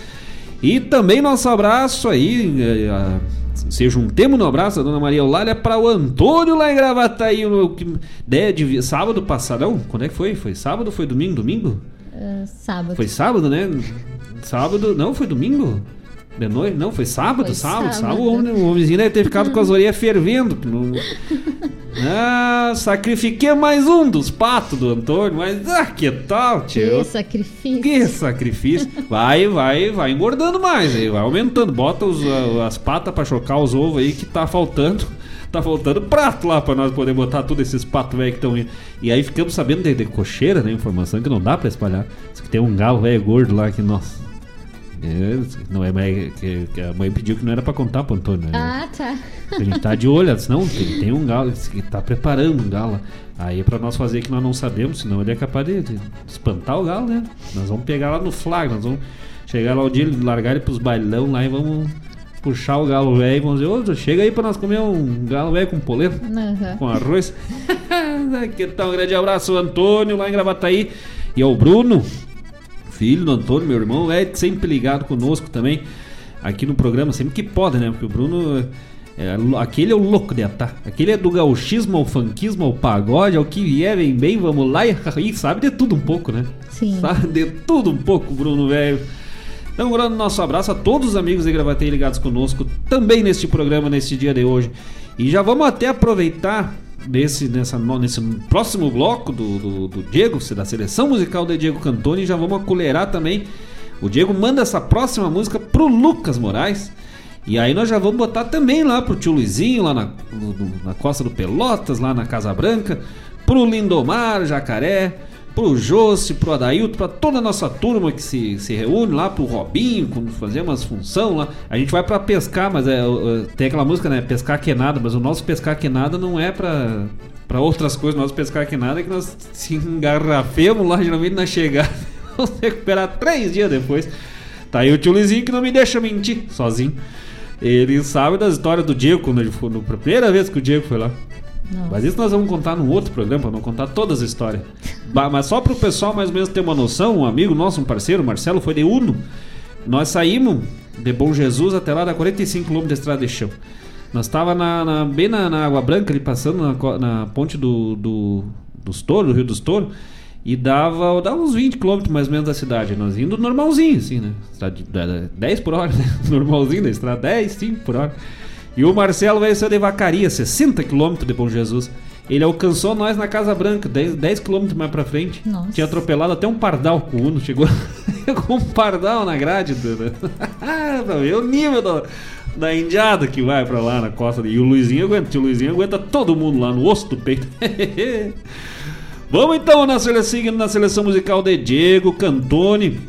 [SPEAKER 1] E também nosso abraço aí, eh, a- se juntemos no abraço da Dona Maria Eulália para o Antônio lá em Gravataí, no, que, de, de- sábado passado, não, quando é que foi? Foi sábado ou foi domingo? Domingo?
[SPEAKER 2] Ah, sábado.
[SPEAKER 1] Foi sábado, né? Sábado, não, foi domingo? De noite? Não, foi sábado,
[SPEAKER 2] Foi
[SPEAKER 1] sábado, sábado.
[SPEAKER 2] sábado.
[SPEAKER 1] o, homem, o homenzinho deve ter ficado com as orelhas fervendo. não- <laughs> Ah, sacrifiquei mais um dos patos do Antônio, mas ah, que tal, tio?
[SPEAKER 2] Que sacrifício.
[SPEAKER 1] Que sacrifício. Vai, vai, vai engordando mais aí, vai aumentando. Bota os, ah, as patas pra chocar os ovos aí que tá faltando. Tá faltando prato lá pra nós poder botar todos esses patos velho que estão indo. E aí ficamos sabendo de, de cocheira, né? Informação que não dá pra espalhar. Diz que tem um galo velho gordo lá que, nossa. É, não é mais. Que, que a mãe pediu que não era pra contar pro Antônio. né?
[SPEAKER 2] Ah, tá.
[SPEAKER 1] A gente tá de olho, ela disse, não, tem, tem um galo, que tá preparando um galo. Aí é pra nós fazer que nós não sabemos, senão ele é capaz de, de espantar o galo, né? Nós vamos pegar lá no flag, nós vamos chegar lá o dia, largar ele pros bailão lá e vamos puxar o galo velho e vamos dizer, ô, chega aí pra nós comer um galo velho com polenta,
[SPEAKER 2] Aham.
[SPEAKER 1] com arroz. <laughs> que tal? Um grande abraço, Antônio, lá em Gravataí. E ao Bruno, filho do Antônio, meu irmão, é sempre ligado conosco também aqui no programa, sempre que pode, né? Porque o Bruno. É, aquele é o louco de atar. Aquele é do gauchismo ao funkismo ao pagode, ao que vier, vem bem, vamos lá e, <laughs> e sabe de tudo um pouco, né?
[SPEAKER 2] Sim.
[SPEAKER 1] Sabe de tudo um pouco, Bruno, velho. Então, mandando nosso abraço a todos os amigos de Gravataí ligados conosco também neste programa, neste dia de hoje. E já vamos até aproveitar nesse, nessa, nesse próximo bloco do, do, do Diego, da seleção musical de Diego Cantoni, já vamos acolherar também. O Diego manda essa próxima música pro Lucas Moraes. E aí nós já vamos botar também lá pro tio Luizinho, lá na, na Costa do Pelotas, lá na Casa Branca, pro Lindomar, Jacaré, pro Josse, pro Adailto, pra toda a nossa turma que se, se reúne lá, pro Robinho, quando fazer umas função lá. A gente vai pra pescar, mas é, tem aquela música, né? Pescar que nada, mas o nosso pescar que nada não é pra, pra outras coisas. Nosso pescar que nada é que nós se engarrafemos lá, geralmente na chegada. <laughs> Vamos recuperar três dias depois. Tá aí o tio Luizinho que não me deixa mentir sozinho. Ele sabe das histórias do Diego quando ele foi. Na primeira vez que o Diego foi lá. Mas isso nós vamos contar num outro programa, não contar todas as histórias. Mas só pro pessoal mais ou menos ter uma noção, um amigo nosso, um parceiro, o Marcelo, foi de Uno. Nós saímos de Bom Jesus até lá, da 45 km de estrada de chão. Nós tava na, na- bem na, na Água Branca, ali passando na, na ponte do, do, dos Touros, do Rio dos Touros, e dava, dava uns 20 km mais ou menos da cidade. Nós indo normalzinho, assim, né? Estrada de- da- da- 10 por hora, <laughs> né? Normalzinho da estrada, 10, 5 por hora. E o Marcelo veio ser de Vacaria, 60 km de Bom Jesus. Ele alcançou nós na Casa Branca, 10, 10 km mais pra frente.
[SPEAKER 2] Nossa.
[SPEAKER 1] Tinha atropelado até um pardal com o Uno. Chegou <laughs> com um pardal na grade. Do, do- pra ver o nível da, da indiada que vai pra lá na costa. E o Luizinho aguenta. O Luizinho aguenta todo mundo lá no osso do peito. <laughs> Vamos então na seleção, na seleção musical de Diego Cantoni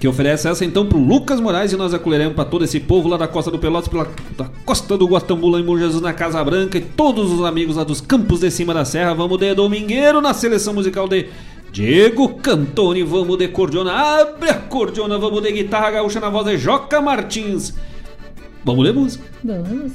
[SPEAKER 1] que oferece essa então pro Lucas Moraes e nós acolheremos para todo esse povo lá da Costa do Pelotas, pela da Costa do Guatambu, lá em Bom Jesus, na Casa Branca e todos os amigos lá dos campos de cima da serra. Vamos de Domingueiro na seleção musical de Diego Cantoni. Vamos de cordiona, abre a cordiona, vamos de guitarra gaúcha na voz de Joca Martins. Vamos ler música.
[SPEAKER 2] Vamos.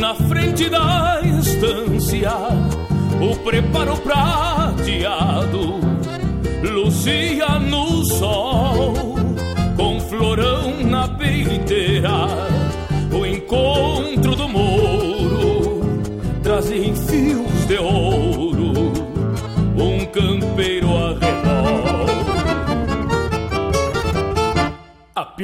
[SPEAKER 3] Na frente da estância o preparo prateado lucia no sol com florão na peiteira o encontro do mouro trazia em fios de ouro um campeiro arrebol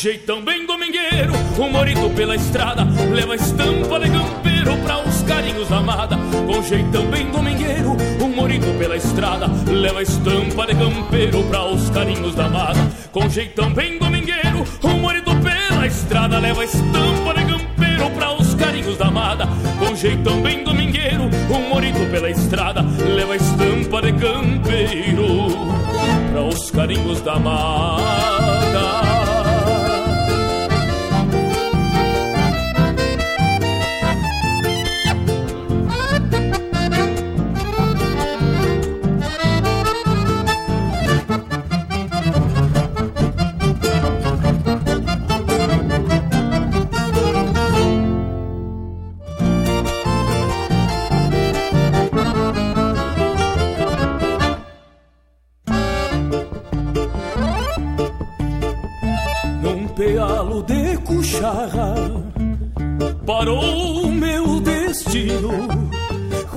[SPEAKER 3] jeitão bem domingueiro, um morito pela estrada leva estampa de campeiro pra os carinhos da amada. Com jeitão bem domingueiro, um morito pela estrada leva estampa de campeiro pra os carinhos da amada. Com jeitão bem domingueiro, um morito pela estrada leva estampa de campeiro pra os carinhos da amada. Com jeitão bem domingueiro, um morito pela estrada leva estampa de campeiro pra os carinhos da amada.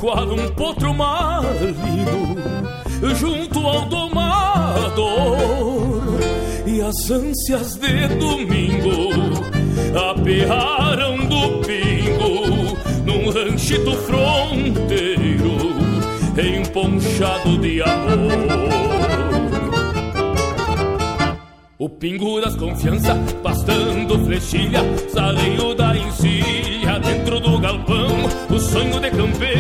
[SPEAKER 3] Qual um potro marido, junto ao domador. E as ânsias de domingo aperraram do pingo num ranchito fronteiro, emponchado de amor. O pingo das confiança, pastando flechilha, saleio da encilha dentro do galpão. O sonho de campeiro,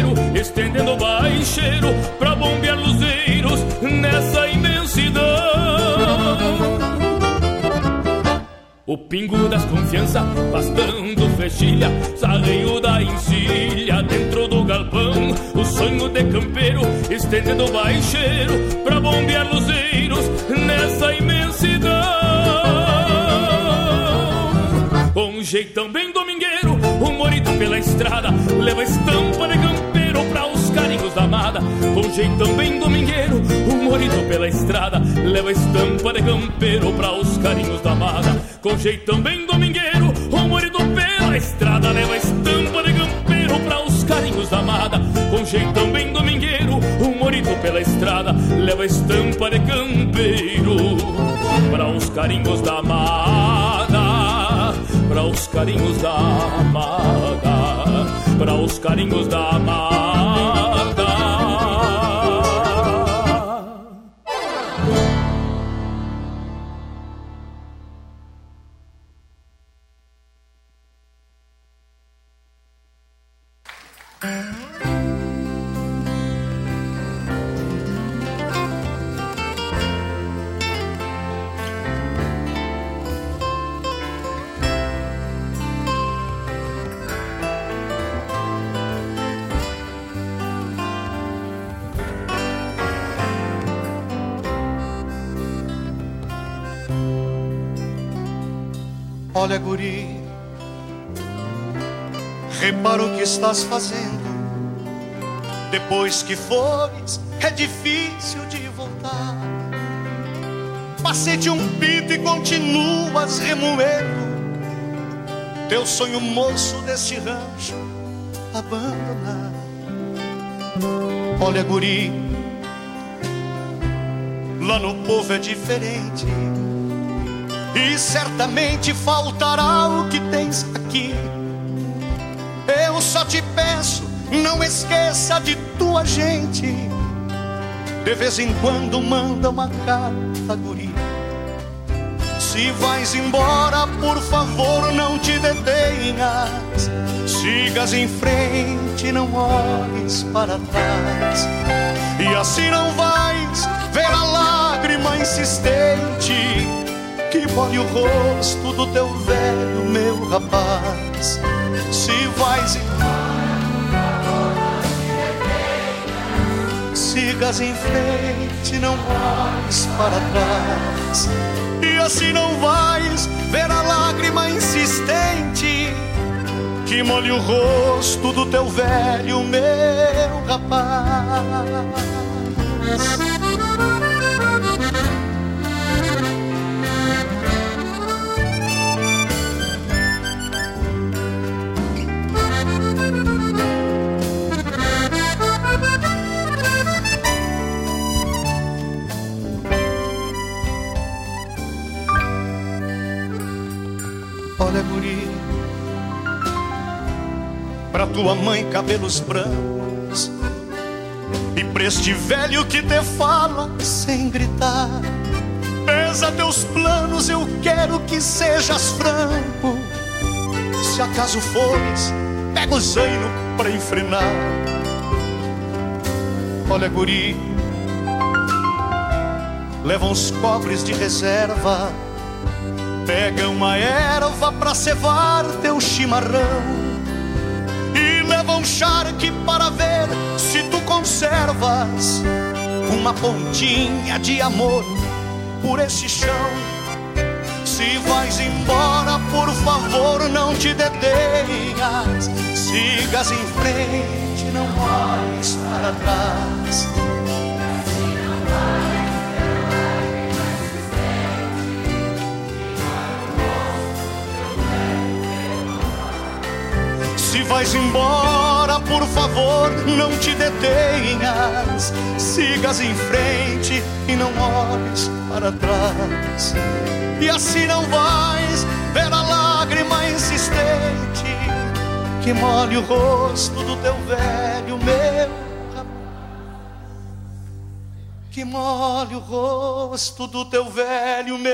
[SPEAKER 3] estendendo baixeiro pra bombear luzeiros nessa imensidão. O pingo das confiança, pastando flechilha, saleio da encilha dentro do galpão. O sonho de campeiro, estendendo baixeiro pra bombear luzeiros nessa imensidão. Um jeitão bem domingueiro, um morito pela estrada, leva estampa de campeiro carinhos da amada. Com jeitão bem domingueiro, um morito pela estrada, leva estampa de campeiro pra os carinhos da amada. Com jeitão bem domingueiro, um morito pela estrada, leva estampa de campeiro pra os carinhos da amada. Com jeitão bem domingueiro, um morito pela estrada, leva estampa de campeiro para os carinhos da amada, para os carinhos da amada, para os carinhos da amada.
[SPEAKER 12] Olha, guri, repara o que estás fazendo. Depois que fores, é difícil de voltar. Passei de um pito e continuas remoendo teu sonho moço desse rancho abandonar. Olha, guri, lá no povo é diferente. E certamente faltará o que tens aqui. Eu só te peço, não esqueça de tua gente. De vez em quando manda uma carta, guri. Se vais embora, por favor, não te detenhas. Sigas em frente, não olhes para trás. E assim não vais ver a lágrima insistente que molhe o rosto do teu velho, meu rapaz. Se vais sigas em frente, não olhes para trás. E assim não vais ver a lágrima insistente que molhe o rosto do teu velho, meu rapaz. Olha, guri, pra tua mãe cabelos brancos e pra este velho que te fala sem gritar. Pesa teus planos, eu quero que sejas franco. Se acaso fores, pega o zaino pra enfrenar. Olha, guri, leva uns cobres de reserva. Pega uma erva pra cevar teu chimarrão E leva um charque para ver se tu conservas Uma pontinha de amor por esse chão. Se vais embora, por favor, não te detenhas Sigas em frente, não olhes para trás vais embora, por favor, não te detenhas. Sigas em frente e não olhes para trás. E assim não vais ver a lágrima insistente que molhe o rosto do teu velho meu que molhe o rosto do teu velho meu.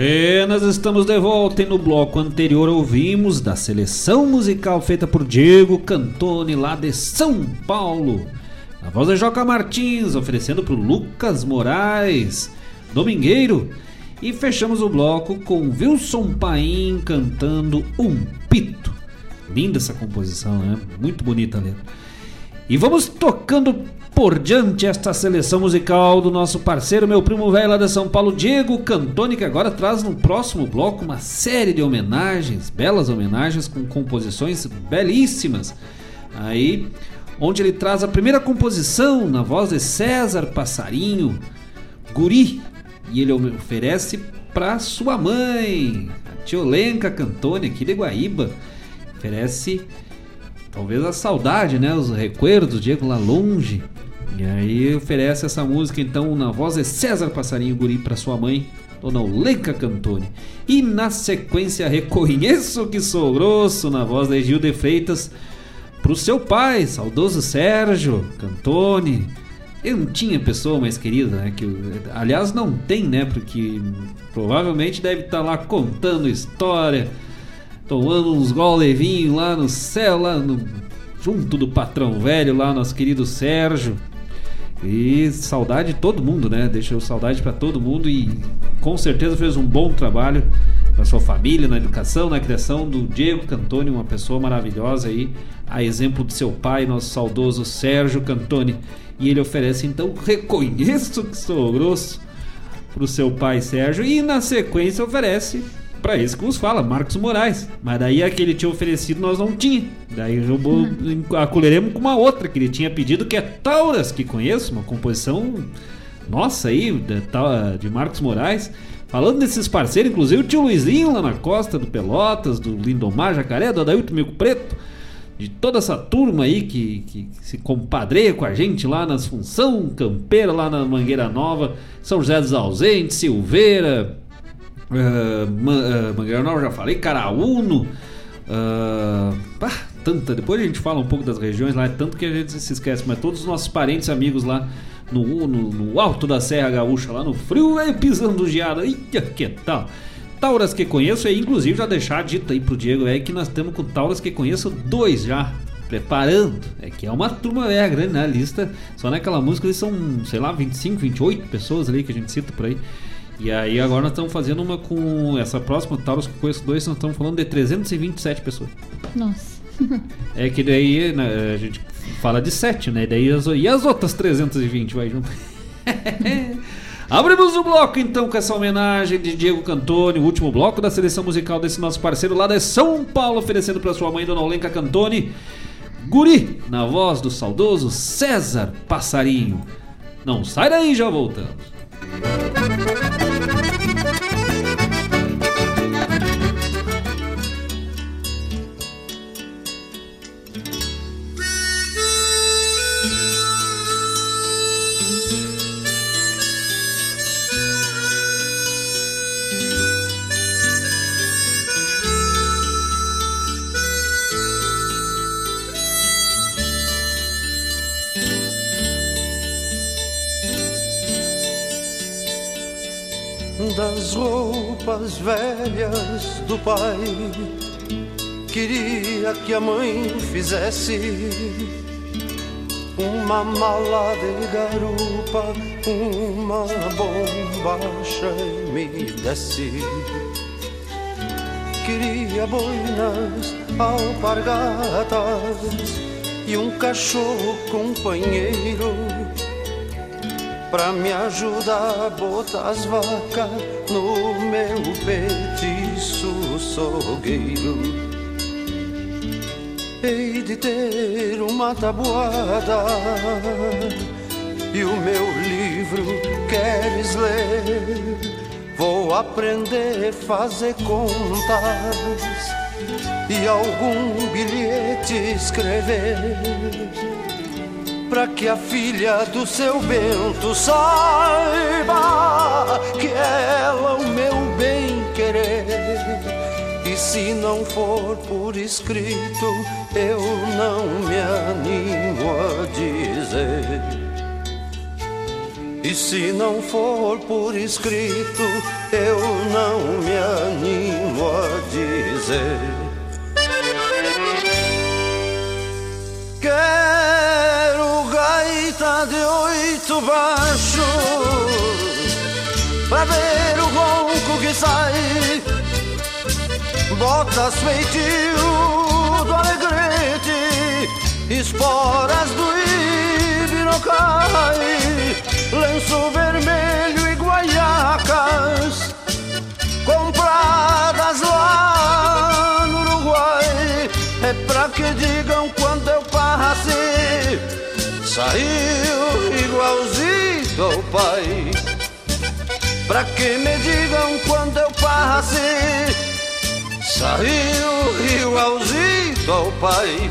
[SPEAKER 1] Buenas, estamos de volta e no bloco anterior ouvimos da seleção musical feita por Diego Cantoni lá de São Paulo. A voz de Joca Martins, oferecendo para o Lucas Moraes, Domingueiro. E fechamos o bloco com Wilson Paim cantando Um Pito. Linda essa composição, né? Muito bonita a letra. E vamos tocando por diante esta seleção musical do nosso parceiro, meu primo velho lá de São Paulo, Diego Cantoni, que agora traz no próximo bloco uma série de homenagens, belas homenagens com composições belíssimas. Aí, onde ele traz a primeira composição na voz de César Passarinho, Guri, e ele oferece para sua mãe, a Tiolenca Cantoni, aqui de Guaíba. Oferece talvez a saudade, né? Os recuerdos, Diego lá longe. E aí oferece essa música então na voz de César Passarinho Guri para sua mãe, Dona Olenca Cantoni. E na sequência, reconheço que sou grosso na voz da Egil de Freitas pro seu pai, saudoso Sérgio Cantoni. Eu não tinha pessoa mais querida, né? Que, aliás, não tem, né? Porque provavelmente deve estar lá contando história, tomando uns gol levinho lá no céu, lá no, junto do patrão velho, lá, nosso querido Sérgio. E saudade de todo mundo, né? Deixou saudade para todo mundo e com certeza fez um bom trabalho na sua família, na educação, na criação do Diego Cantoni, uma pessoa maravilhosa aí, a exemplo de seu pai, nosso saudoso Sérgio Cantoni. E ele oferece então reconheço que sou grosso pro seu pai Sérgio e na sequência oferece para esse que nos fala, Marcos Moraes. Mas daí a que ele tinha oferecido nós não tinha. Daí eu acolheremos com uma outra que ele tinha pedido, que é Tauras, que conheço, uma composição nossa aí, de, de Marcos Moraes. Falando desses parceiros, inclusive o tio Luizinho lá na costa do Pelotas, do Lindomar Jacaré, do Adailto Mico Preto, de toda essa turma aí que, que se compadreia com a gente lá nas Função Campeira, lá na Mangueira Nova, São José dos Ausentes, Silveira, Uh, uh, Mangueira Nova, já falei, Caraúno. Uh, pá, tanta. Depois a gente fala um pouco das regiões lá, é tanto que a gente se esquece, mas todos os nossos parentes e amigos lá no, no, no, alto da Serra Gaúcha, lá no frio, aí pisando geada. Ia, que tal? Tauras que conheço, e inclusive já deixar dito aí pro Diego é que nós estamos com Tauras que conheço dois já. Preparando, é que é uma turma é grande, né? A lista, só naquela música eles são, sei lá, 25, 28 pessoas ali que a gente cita por aí. E aí agora nós estamos fazendo uma com essa próxima Taurus eu conheço dois, nós estamos falando de 327 pessoas.
[SPEAKER 2] Nossa. <laughs>
[SPEAKER 1] É que daí né, a gente fala de 7, né? E daí as, e as outras 320 vai junto. <laughs> Abrimos o bloco então com essa homenagem de Diego Cantoni, o último bloco da seleção musical desse nosso parceiro lá de São Paulo, oferecendo para sua mãe, Dona Olenka Cantoni, Guri, na voz do saudoso César Passarinho. Não sai daí, já voltamos.
[SPEAKER 13] Roupas velhas do pai. Queria que a mãe fizesse uma mala de garupa, uma bombacha e me desse. Queria boinas, alpargatas e um cachorro companheiro pra me ajudar a botar as vacas no meu petiço sogueiro. Hei de ter uma tabuada e o meu livro queres ler? Vou aprender a fazer contas e algum bilhete escrever para que a filha do seu Bento saiba que ela o meu bem querer. E se não for por escrito, eu não me animo a dizer. E se não for por escrito, eu não me animo a dizer. De oito baixos Pra ver o ronco que sai. Botas feitio do alegrete Esporas do ibirocai. Lenço vermelho e guaiacas Compradas lá no Uruguai. É pra que digam quando eu passe Saiu igualzinho ao pai. Pra que me digam quando eu passe Saiu igualzinho ao pai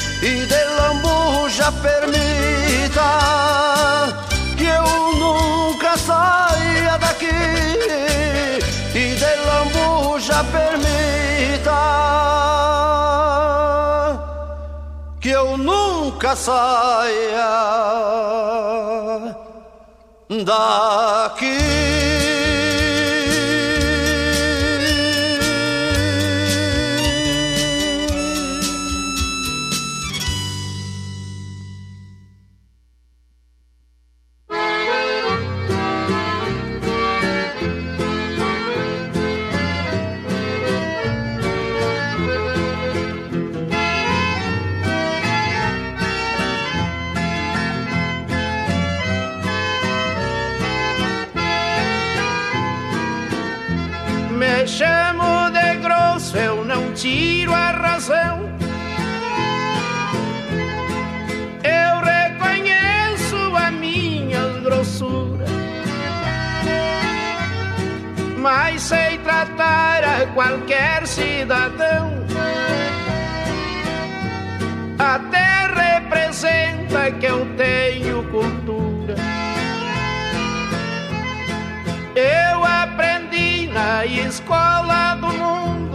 [SPEAKER 13] e de lambuja permita que eu nunca saia daqui e de lambuja permita que eu nunca saia daqui.
[SPEAKER 14] Eu reconheço a minha grossura, mas sei tratar a qualquer cidadão. Até representa que eu tenho cultura. Eu aprendi na escola do mundo.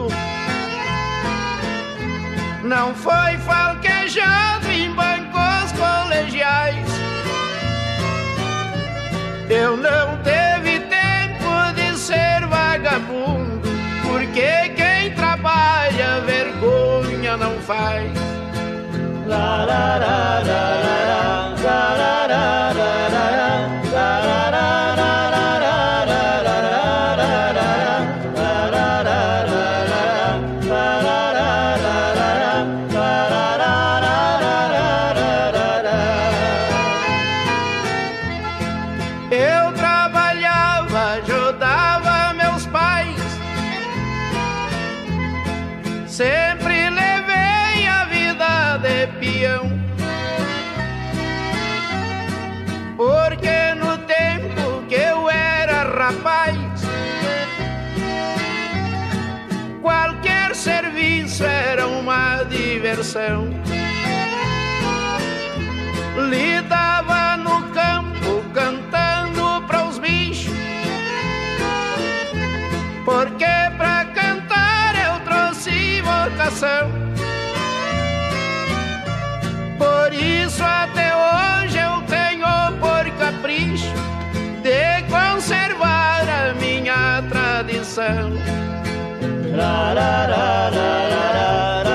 [SPEAKER 14] Não foi falquejado em bancos colegiais. Eu não teve tempo de ser vagabundo, porque quem trabalha vergonha não faz. La, la, la, la, la, la, la, la, la, la, rapaz, qualquer serviço era uma diversão. Lidava La la La, la, la,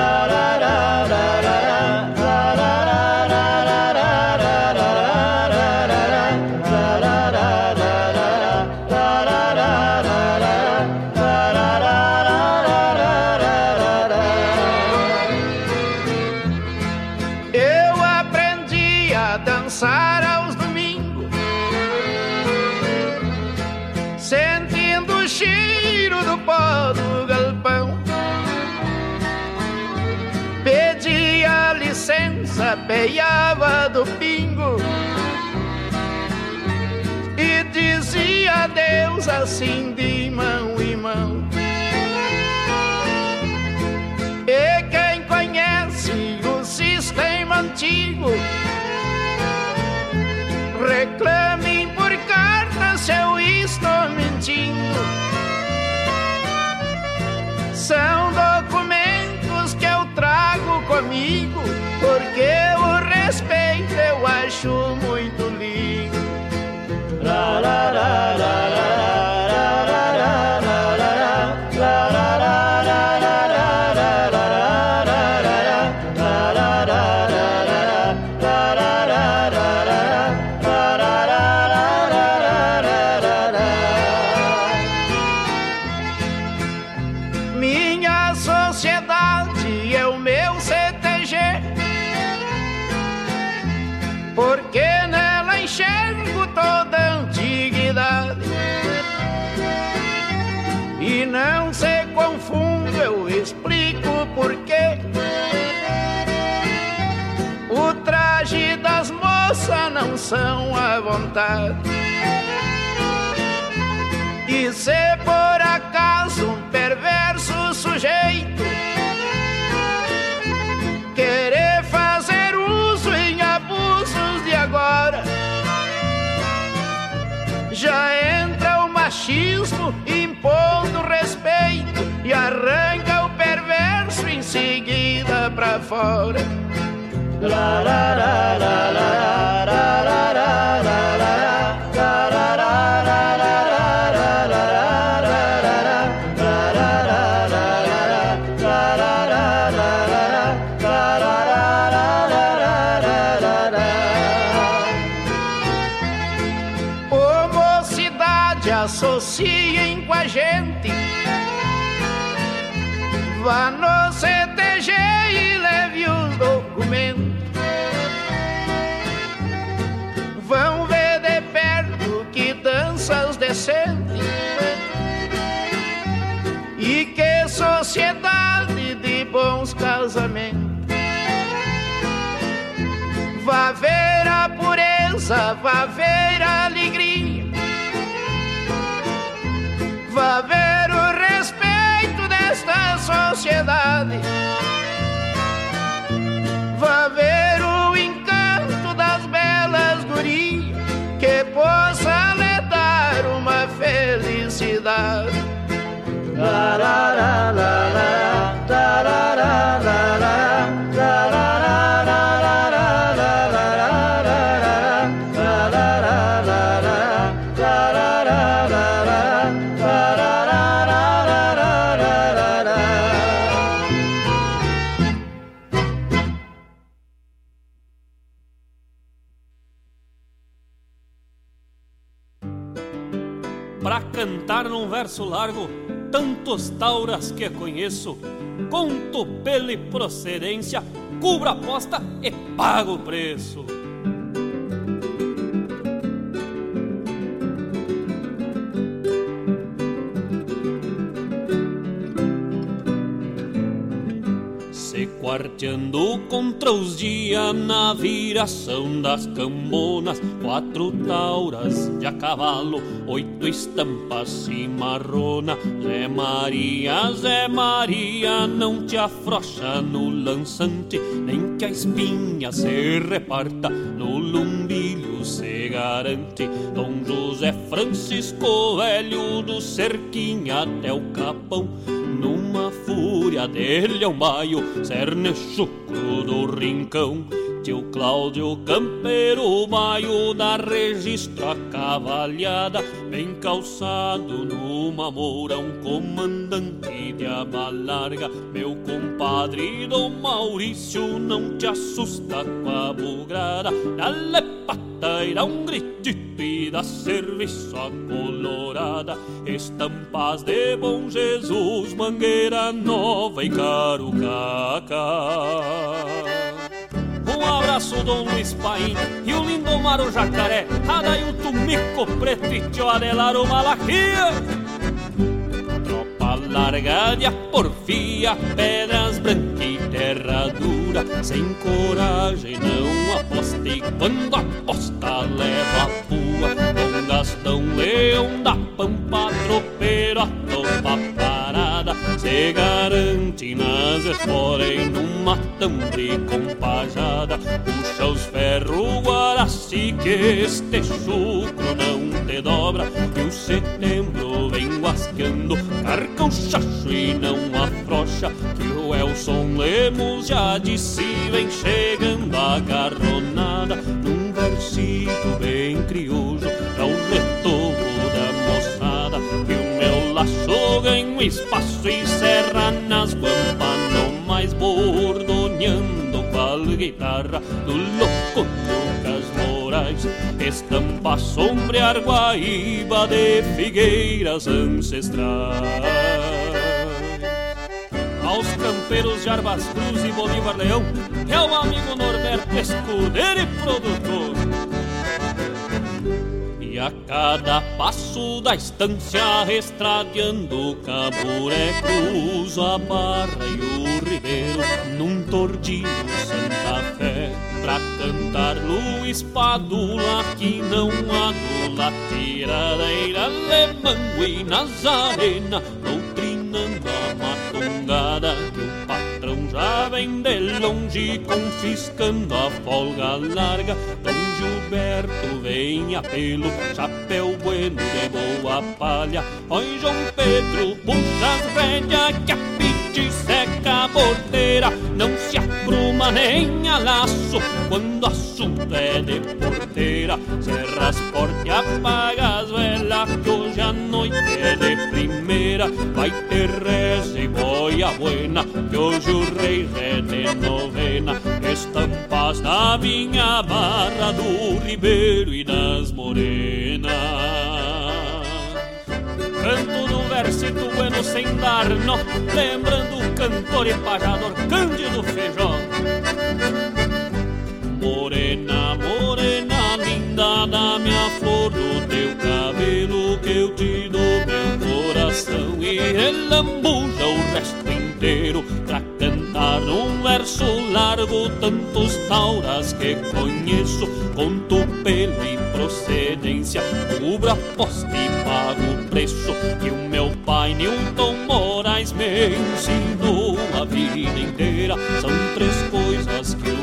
[SPEAKER 14] assim de mão vontade. E se por acaso um perverso sujeito querer fazer uso em abusos de agora, já entra o machismo impondo respeito e arranca o perverso em seguida pra fora. La, la, la, la, la, la, la, pureza, vá ver a alegria. Vá ver o respeito desta sociedade. Vá ver o encanto das belas gurias que possa lhe dar uma felicidade. La, la, la,
[SPEAKER 15] tantos tauras que conheço, conto pela procedência, cubro a aposta e pago o preço. Se quarteando contra os dias na viração das cambonas, quatro tauras de a cavalo, oito estampas cimarrona. Zé Maria, Zé Maria, não te afrocha no lançante, nem que a espinha se reparta no lumbilho se garante. Dom José Francisco Velho do Cerquinha até o Capão, numa fúria dele um baio, cerne chucro do rincão. Tio Cláudio Campeiro, maio da registro a cavalhada, bem calçado numa moura, um comandante de aba larga. Meu compadre Dom Maurício, não te assusta com a bugrada, e dá um gritito e serviço à colorada. Estampas de Bom Jesus, Mangueira Nova e Carucaca. Um abraço, Dom Luiz Paim e o Lindomar o Jacaré, Adailto Mico Preto e Tio Adelar o. Tropa larga de a porfia, pedras brancas e terra dura, sem coragem não aposta e quando aposta leva a pua. Gastão Leão da Pampa, tropeiro a topa parada, se garante nas esporas e numa tambre compajada. Puxa os ferros, Guaraci, que este chucro não te dobra. E o setembro vem guasqueando, carca o chacho e não afrouxa. Que o Elson Lemos já disse, vem chegando a garronada. Num versito bem crioso, espaço e serra nas guampas, não mais bordoneando qual guitarra do louco Lucas Moraes. Estampa sombrear guaíba de figueiras ancestrais. Ao aos campeiros Jarbas Cruz e Bolívar Leão, é o amigo Norberto Escudeiro e produtor. A cada passo da estância, estradeando Caburé Cruz, a Barra e o Ribeiro, num tordilho Santa Fé, pra cantar Luiz Padula, que não adula, tiradeira alemã e Nazarena, já vem de longe, confiscando a folga larga, Dom Gilberto vem a pelo, chapéu bueno de boa palha. Oi, João Pedro, puxa as rédeas que a pite seca a bordeira. Não se apruma nem a laço quando assunto é de porteira. Serra as portas e apaga as velas que hoje a noite é de primeira. Vai ter reza e boia buena que hoje o rei é de novena. Estampas na minha barra do Ribeiro e das Morenas. Canto no versito bueno sem dar nó, lembrando o cantor e pajador Cândido Feijó. Morena, morena, linda da minha flor do teu cabelo que eu te dou meu coração e relambuja o resto inteiro pra cantar num verso largo tantos tauras que conheço conto pelo e procedência cubra poste e pago o preço que o meu pai Newton Moraes me ensinou a vida inteira. São três coisas que eu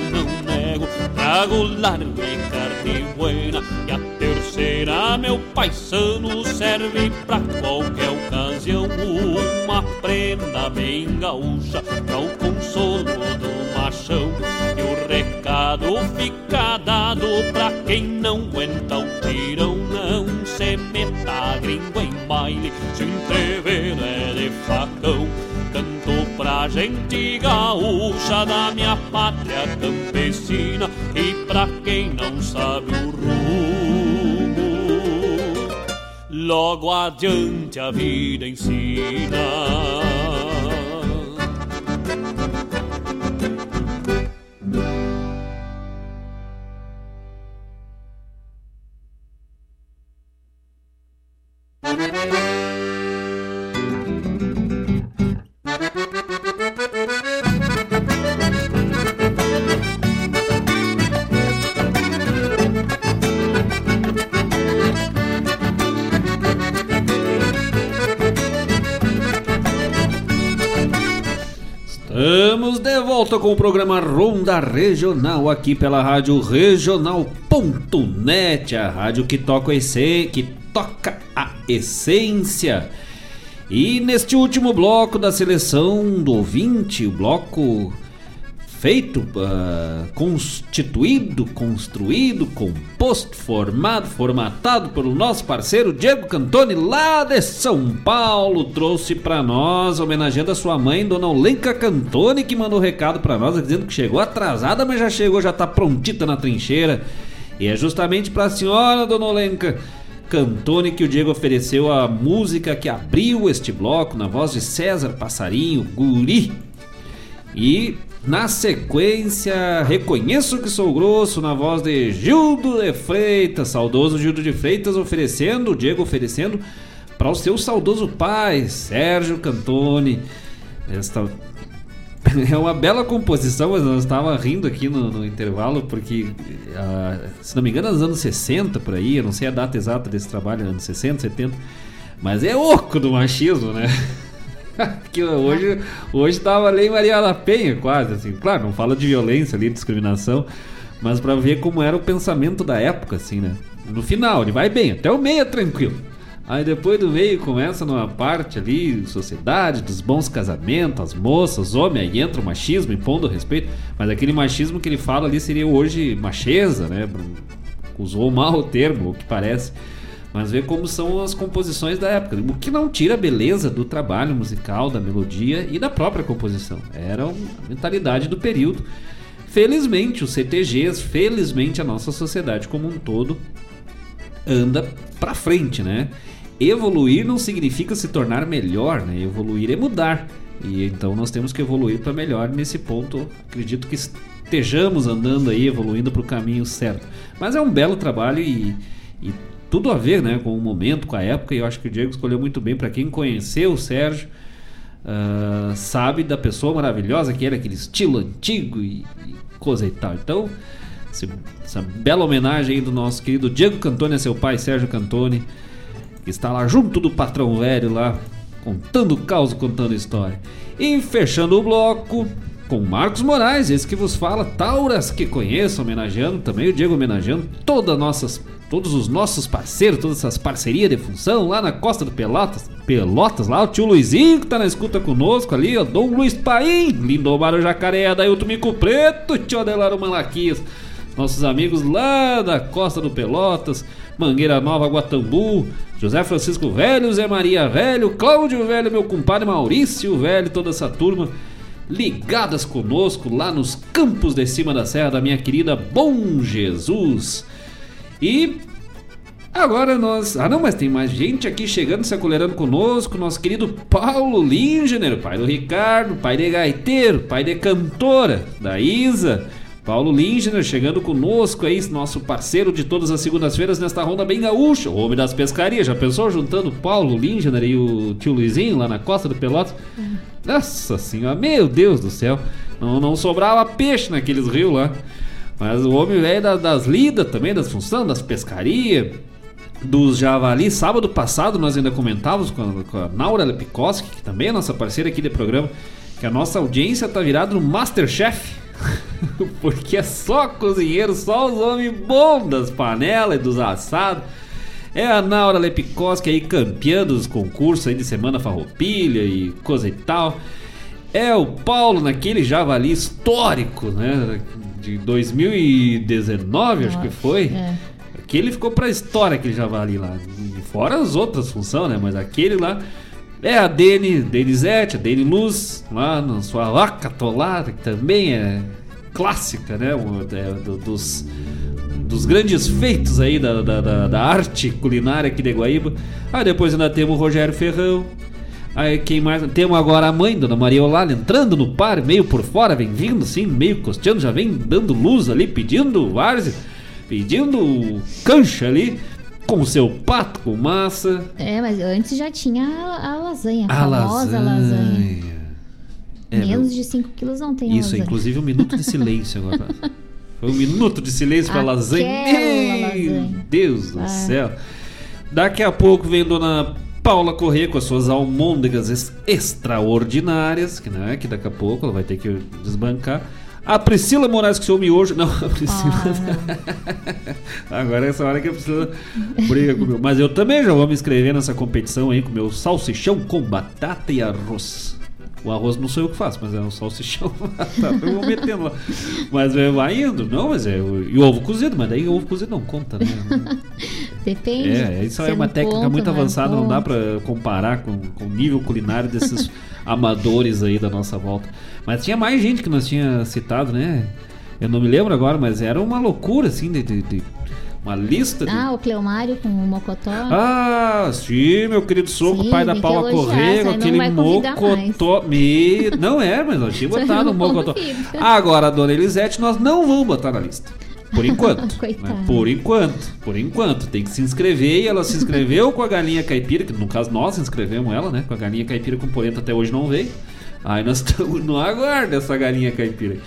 [SPEAKER 15] trago largo e carne buena e a terceira meu paisano serve pra qualquer ocasião uma prenda bem gaúcha pra o consolo do machão. E o recado fica dado pra quem não aguenta o tirão não se meta gringo em baile se entrever é de facão pra gente gaúcha da minha pátria campesina e pra quem não sabe o rumo logo adiante a vida ensina.
[SPEAKER 1] Volta com o programa Ronda Regional aqui pela rádio regional.net, a rádio que toca essência, que toca a essência. E neste último bloco da seleção do ouvinte, o bloco feito, uh, constituído, construído, composto, formado, formatado pelo nosso parceiro Diego Cantoni, lá de São Paulo, trouxe para nós, homenageando a sua mãe, Dona Olenka Cantoni, que mandou recado para nós, dizendo que chegou atrasada, mas já chegou, já tá prontita na trincheira. E é justamente para a senhora, Dona Olenka Cantoni, que o Diego ofereceu a música que abriu este bloco, na voz de César Passarinho, Guri. E na sequência, reconheço que sou grosso na voz de Gildo de Freitas, saudoso Gildo de Freitas, oferecendo, Diego oferecendo para o seu saudoso pai, Sérgio Cantoni. Esta <laughs> é uma bela composição, mas eu estava rindo aqui no, no intervalo, porque, uh, se não me engano, é nos anos 60 por aí, eu não sei a data exata desse trabalho, anos 60, 70, mas é oco do machismo, né? <laughs> <laughs> que hoje, hoje tava lei Maria da Penha, quase, assim. Claro, não fala de violência ali, discriminação, mas para ver como era o pensamento da época, assim, né? No final, ele vai bem, até o meio é tranquilo. Aí depois do meio começa numa parte ali, sociedade, dos bons casamentos, as moças, homem, aí entra o machismo, impondo respeito. Mas aquele machismo que ele fala ali seria hoje macheza, né? Usou mal o termo, o que parece. Mas vê como são as composições da época. O que não tira a beleza do trabalho musical, da melodia e da própria composição. Era a mentalidade do período. Felizmente, os CTGs, felizmente a nossa sociedade como um todo anda para frente, né? Evoluir não significa se tornar melhor, né? Evoluir é mudar. E então nós temos que evoluir para melhor nesse ponto. Acredito que estejamos andando aí, evoluindo para o caminho certo. Mas é um belo trabalho e, e tudo a ver né, com o momento, com a época. E eu acho que o Diego escolheu muito bem. Para quem conheceu o Sérgio, uh, sabe da pessoa maravilhosa que era, aquele estilo antigo e, e coisa e tal. Então, esse, essa bela homenagem aí do nosso querido Diego Cantoni a seu pai, Sérgio Cantoni, que está lá junto do patrão velho lá contando caos, contando história. E fechando o bloco com Marcos Moraes, esse que vos fala, Tauras que conheço, homenageando também o Diego homenageando todas nossas, todos os nossos parceiros, todas essas parcerias de função lá na Costa do Pelotas, Pelotas lá, o tio Luizinho que tá na escuta conosco ali, ó, Dom Luiz Paim, Lindomar o Jacaré, Adailton Mico Preto, tio Adelaro Malaquias, nossos amigos lá da Costa do Pelotas, Mangueira Nova, Guatambu, José Francisco Velho, Zé Maria Velho, Cláudio Velho, meu compadre Maurício Velho, toda essa turma ligadas conosco lá nos campos de cima da serra da minha querida Bom Jesus. E agora nós. Ah, não, mas tem mais gente aqui chegando, se acolherando conosco. Nosso querido Paulo Lingener, pai do Ricardo, pai de gaiteiro, pai de cantora, da Isa. Paulo Lindner chegando conosco aí, nosso parceiro de todas as segundas-feiras nesta ronda bem gaúcha, o homem das pescarias. Já pensou juntando Paulo Lindner e o tio Luizinho lá na costa do Pelotas? Nossa senhora, meu Deus do céu. Não, não sobrava peixe naqueles rios lá. Mas o homem velho da, das lidas também, das funções, das pescarias, dos javali. Sábado passado nós ainda comentávamos com a, com a Naura Lepikoski, que também é nossa parceira aqui de programa, que a nossa audiência tá virada no Masterchef. <laughs> Porque é só cozinheiro, só os homens bons das panelas e dos assados. É a Naura Lepikoski aí campeando os concursos aí de Semana Farroupilha e coisa e tal. É o Paulo naquele javali histórico, né? De 2019, acho que foi.
[SPEAKER 2] É.
[SPEAKER 1] Aquele ficou pra história, aquele javali lá. Fora as outras funções, né? Mas aquele lá. É a Dene, Denizete, a Dene Luz, lá na sua vaca atolada, que também é clássica, né? Uma, é, do- dos, dos grandes feitos aí da, da, da- da arte culinária aqui de Guaíba. Aí depois ainda temos o Rogério Ferrão. Aí quem mais? Temos agora a mãe, Dona Maria Olala, entrando no par, meio por fora, vem vindo assim, meio costeando, já vem dando luz ali, pedindo várzea, pedindo cancha ali, com o seu pato com massa.
[SPEAKER 2] É, mas antes já tinha a, a lasanha, a
[SPEAKER 1] A
[SPEAKER 2] famosa lasanha.
[SPEAKER 1] É,
[SPEAKER 2] Menos
[SPEAKER 1] meu-
[SPEAKER 2] de 5 quilos não tem a
[SPEAKER 1] Isso,
[SPEAKER 2] lasanha.
[SPEAKER 1] inclusive um minuto de silêncio agora. <laughs> Foi um minuto de silêncio pra lasanha. Meu
[SPEAKER 2] lasanha.
[SPEAKER 1] Deus do
[SPEAKER 2] Ah.
[SPEAKER 1] céu. Daqui a pouco vem Dona Paula Corrêa com as suas almôndegas ex- extraordinárias, que não é que daqui a pouco ela vai ter que desbancar. A Priscila Moraes com seu miojo. Não, <laughs> a Priscila. <laughs> Agora é essa hora que a Priscila briga comigo. Mas eu também já vou me inscrever nessa competição aí com meu salsichão com batata e arroz. O arroz não sou eu que faço, mas é o salsichão. batata, <laughs> eu vou metendo lá. Mas é, vai indo. Não, mas é. E o ovo cozido, mas daí o ovo cozido não conta, né? <laughs>
[SPEAKER 2] Depende.
[SPEAKER 1] É, isso
[SPEAKER 2] Você
[SPEAKER 1] é uma
[SPEAKER 2] não
[SPEAKER 1] técnica
[SPEAKER 2] conta,
[SPEAKER 1] muito avançada, não dá
[SPEAKER 2] conta.
[SPEAKER 1] pra comparar com, com o nível culinário desses <laughs> amadores aí da nossa volta. Mas tinha mais gente que nós tinha citado, né? Eu não me lembro agora, mas era uma loucura, assim, de, de- de- uma lista de.
[SPEAKER 2] Ah, o Cleomário com o Mocotó.
[SPEAKER 1] Ah, sim, meu querido soco,
[SPEAKER 2] Sim,
[SPEAKER 1] pai da Paula Correia, com aquele mocotó. Me... Não é, mas nós <laughs> tínhamos botado o mocotó. Agora, a dona Elisete, nós não vamos botar na lista. Por <laughs> enquanto. Né? Por enquanto. Por enquanto. Tem que se inscrever e ela se inscreveu com a galinha caipira, que no caso nós inscrevemos ela, né? Com a galinha caipira com polenta até hoje não veio. Aí nós estamos no aguardo dessa galinha caipira.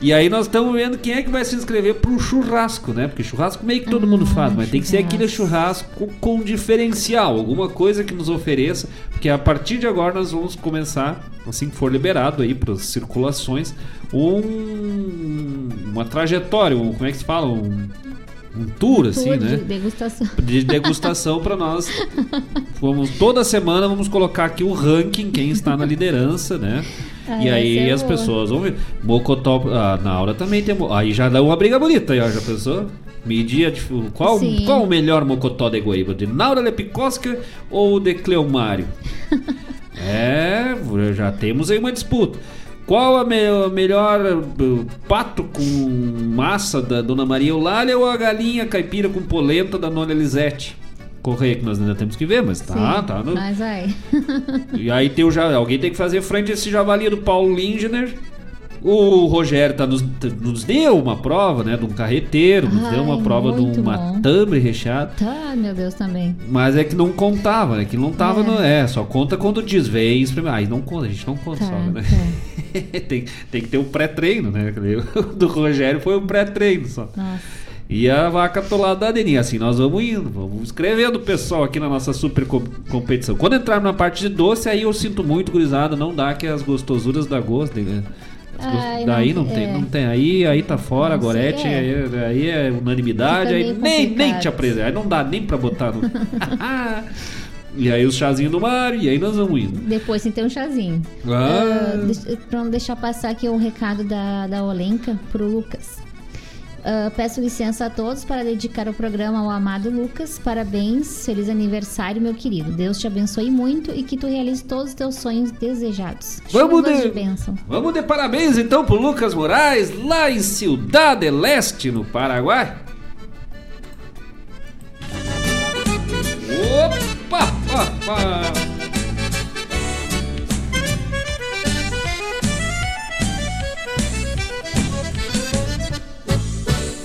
[SPEAKER 1] E aí nós estamos vendo quem é que vai se inscrever pro churrasco, né? Porque churrasco meio que todo mundo faz, mas tem que ser aquele churrasco com diferencial, alguma coisa que nos ofereça, porque a partir de agora nós vamos começar, assim que for liberado aí para circulações, um, uma trajetória, um, como é que se fala? Um, um tour, assim,
[SPEAKER 2] Tour
[SPEAKER 1] né?
[SPEAKER 2] de degustação.
[SPEAKER 1] de degustação para nós. <laughs> Vamos toda semana vamos colocar aqui o ranking quem está na liderança, né?
[SPEAKER 2] Ah,
[SPEAKER 1] e aí
[SPEAKER 2] é
[SPEAKER 1] as
[SPEAKER 2] boa.
[SPEAKER 1] pessoas vão ver. Mocotó, ah, na hora também tem. Aí já dá uma briga bonita, aí, ó, já pensou? Medir dif- qual,
[SPEAKER 2] Sim.
[SPEAKER 1] qual o melhor mocotó de Guaíba? De Naura Lepikowska ou de Cleomário? <laughs> é, já temos aí uma disputa. Qual a me- melhor uh, pato com massa da Dona Maria Eulália ou a galinha caipira com polenta da Dona Elisete? Correia que nós ainda temos que ver, mas tá,
[SPEAKER 2] Sim,
[SPEAKER 1] tá. No...
[SPEAKER 2] Mas vai. <laughs>
[SPEAKER 1] E aí tem o, ja- alguém tem que fazer frente a esse javali do Paulo Lindner. O Rogério tá nos, nos deu uma prova, né? De um carreteiro, nos deu uma
[SPEAKER 2] Ai,
[SPEAKER 1] prova de uma
[SPEAKER 2] bom.
[SPEAKER 1] tambre recheada.
[SPEAKER 2] Tá, meu Deus, também.
[SPEAKER 1] Mas é que não contava, né? Que não tava
[SPEAKER 2] É.
[SPEAKER 1] no. É, só conta quando diz, vem experimentar. Aí não conta, a gente não conta
[SPEAKER 2] Tá,
[SPEAKER 1] só, né? <laughs> tem, tem que ter um pré-treino, né? <laughs> O do Rogério foi um pré-treino só.
[SPEAKER 2] Nossa.
[SPEAKER 1] E a vaca atolada da Deninha. Assim, nós vamos indo, vamos escrevendo o pessoal aqui na nossa super co- competição. Quando entrar na parte de doce, aí eu sinto muito, gurizada, não dá que as gostosuras da gosto. né?
[SPEAKER 2] Ai,
[SPEAKER 1] Daí
[SPEAKER 2] não-
[SPEAKER 1] não, tem,
[SPEAKER 2] é.
[SPEAKER 1] não tem. Aí, aí tá fora,
[SPEAKER 2] Não
[SPEAKER 1] Gorete,
[SPEAKER 2] é.
[SPEAKER 1] aí, aí é unanimidade, aí nem, nem te apresenta. Aí não dá nem pra botar no. <laughs> e aí os chazinhos do mar, e aí nós vamos indo.
[SPEAKER 2] Depois tem um chazinho.
[SPEAKER 1] Ah.
[SPEAKER 2] Deixa- pra não deixar passar aqui o recado da, da Olenka pro Lucas. Ah, peço licença a todos para dedicar o programa ao amado Lucas. Parabéns, feliz aniversário, meu querido. Deus te abençoe muito e que tu realize todos os teus sonhos desejados.
[SPEAKER 1] Vamos
[SPEAKER 2] Chuvas
[SPEAKER 1] de-
[SPEAKER 2] de bênção.
[SPEAKER 1] Vamos de parabéns então pro Lucas Moraes, lá em Ciudad del Este, no Paraguai. Opa! opa.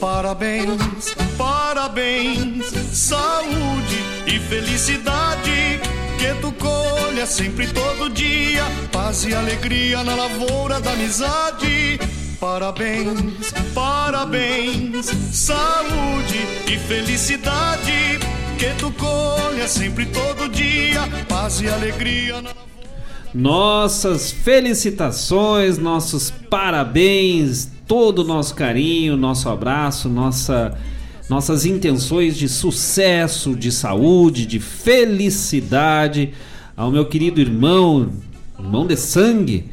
[SPEAKER 12] Parabéns, parabéns, saúde e felicidade. Que tu colha sempre todo dia, paz e alegria na lavoura da amizade. Parabéns, parabéns, saúde e felicidade. Que tu colha sempre todo dia, paz e alegria na
[SPEAKER 1] Nossas felicitações, nossos parabéns, todo o nosso carinho, nosso abraço, nossa, nossas intenções de sucesso, de saúde, de felicidade ao meu querido irmão, irmão de sangue,